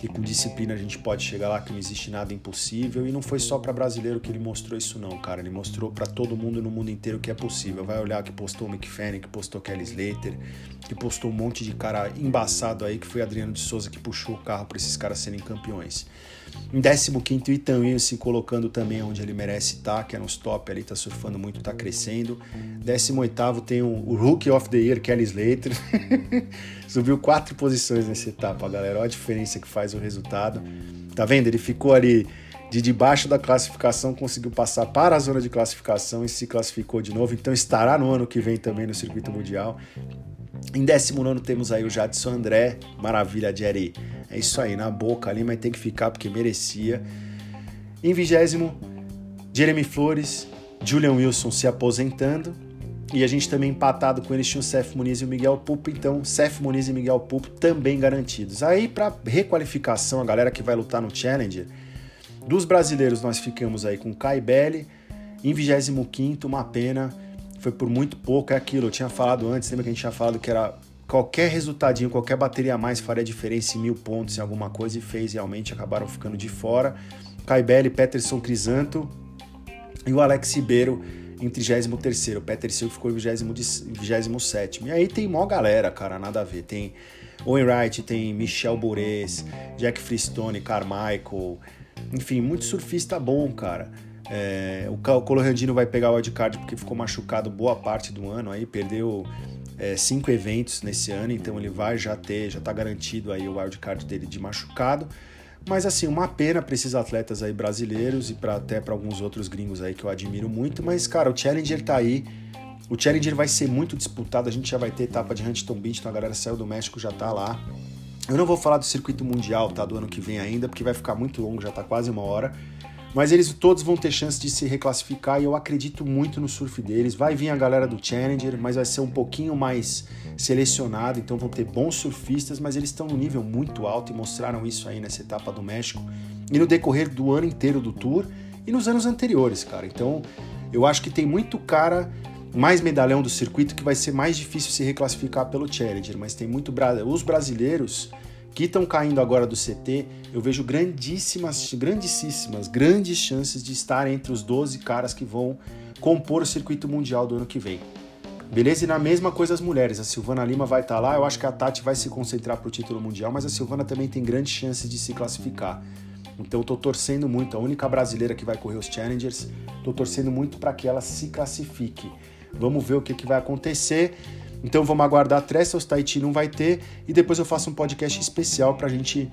e com disciplina a gente pode chegar lá que não existe nada impossível e não foi só para brasileiro que ele mostrou isso não, cara, ele mostrou para todo mundo no mundo inteiro que é possível. Vai olhar que postou o Mick Fanning, que postou Kelly Slater, que postou um monte de cara embaçado aí que foi Adriano de Souza que puxou o carro para esses caras serem campeões. Em 15 Itanho se colocando também onde ele merece estar, tá, que é nos top ali, tá surfando muito, tá crescendo. 18 tem o, o Rookie of the Year, Kelly Slater. *laughs* Subiu quatro posições nessa etapa, galera. Olha a diferença que faz o resultado. Tá vendo? Ele ficou ali de debaixo da classificação, conseguiu passar para a zona de classificação e se classificou de novo. Então estará no ano que vem também no circuito mundial. Em 19 temos aí o Jadson André, maravilha, Jerry. É isso aí, na boca ali, mas tem que ficar porque merecia. Em 20 Jeremy Flores, Julian Wilson se aposentando. E a gente também empatado com eles tinha o Seth Muniz e o Miguel Pupo, então Seth Muniz e Miguel Pupo também garantidos. Aí para requalificação, a galera que vai lutar no Challenger, dos brasileiros nós ficamos aí com Kai Belli, em 25 uma pena, foi por muito pouco, é aquilo, eu tinha falado antes, lembra que a gente tinha falado que era qualquer resultadinho, qualquer bateria a mais faria diferença em mil pontos em alguma coisa e fez realmente, acabaram ficando de fora. Caibelli, Peterson Crisanto e o Alex Ribeiro em 33 O Peter Silva ficou em 27 E aí tem mó galera, cara, nada a ver. Tem Owen Wright, tem Michel Bourez, Jack Freestone, Carmichael, enfim, muito surfista bom, cara. É, o Colorandino vai pegar o wildcard porque ficou machucado boa parte do ano aí, perdeu é, cinco eventos nesse ano, então ele vai já ter, já tá garantido aí o wildcard dele de machucado. Mas assim, uma pena para esses atletas aí brasileiros e para até para alguns outros gringos aí que eu admiro muito, mas cara, o Challenger tá aí. O Challenger vai ser muito disputado, a gente já vai ter etapa de Huntington Beach, então a galera saiu do México, já tá lá. Eu não vou falar do circuito mundial, tá, do ano que vem ainda, porque vai ficar muito longo, já tá quase uma hora. Mas eles todos vão ter chance de se reclassificar e eu acredito muito no surf deles. Vai vir a galera do Challenger, mas vai ser um pouquinho mais selecionado, então vão ter bons surfistas, mas eles estão no nível muito alto e mostraram isso aí nessa etapa do México e no decorrer do ano inteiro do Tour e nos anos anteriores, cara. Então, eu acho que tem muito cara mais medalhão do circuito que vai ser mais difícil se reclassificar pelo Challenger, mas tem muito os brasileiros que estão caindo agora do CT, eu vejo grandíssimas, grandíssimas, grandes chances de estar entre os 12 caras que vão compor o circuito mundial do ano que vem. Beleza? E na mesma coisa as mulheres. A Silvana Lima vai estar tá lá. Eu acho que a Tati vai se concentrar para o título mundial, mas a Silvana também tem grandes chances de se classificar. Então estou torcendo muito. A única brasileira que vai correr os Challengers, estou torcendo muito para que ela se classifique. Vamos ver o que, que vai acontecer. Então vamos aguardar Trestles, Tahiti não vai ter e depois eu faço um podcast especial para a gente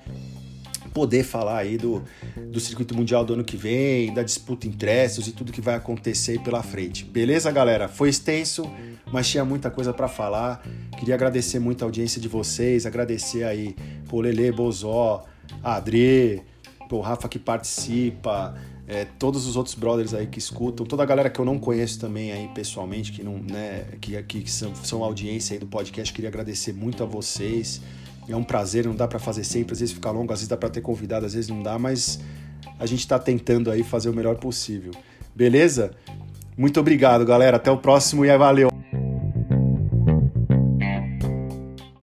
poder falar aí do, do circuito mundial do ano que vem, da disputa em Trestos e tudo que vai acontecer pela frente. Beleza, galera? Foi extenso, mas tinha muita coisa para falar. Queria agradecer muito a audiência de vocês, agradecer aí o Lele, Bozó, Adri, o Rafa que participa, é, todos os outros brothers aí que escutam, toda a galera que eu não conheço também aí pessoalmente, que não, né, que, que são, são audiência aí do podcast, queria agradecer muito a vocês. É um prazer, não dá para fazer sempre, às vezes fica longo, às vezes dá para ter convidado, às vezes não dá, mas a gente está tentando aí fazer o melhor possível. Beleza? Muito obrigado, galera. Até o próximo e valeu.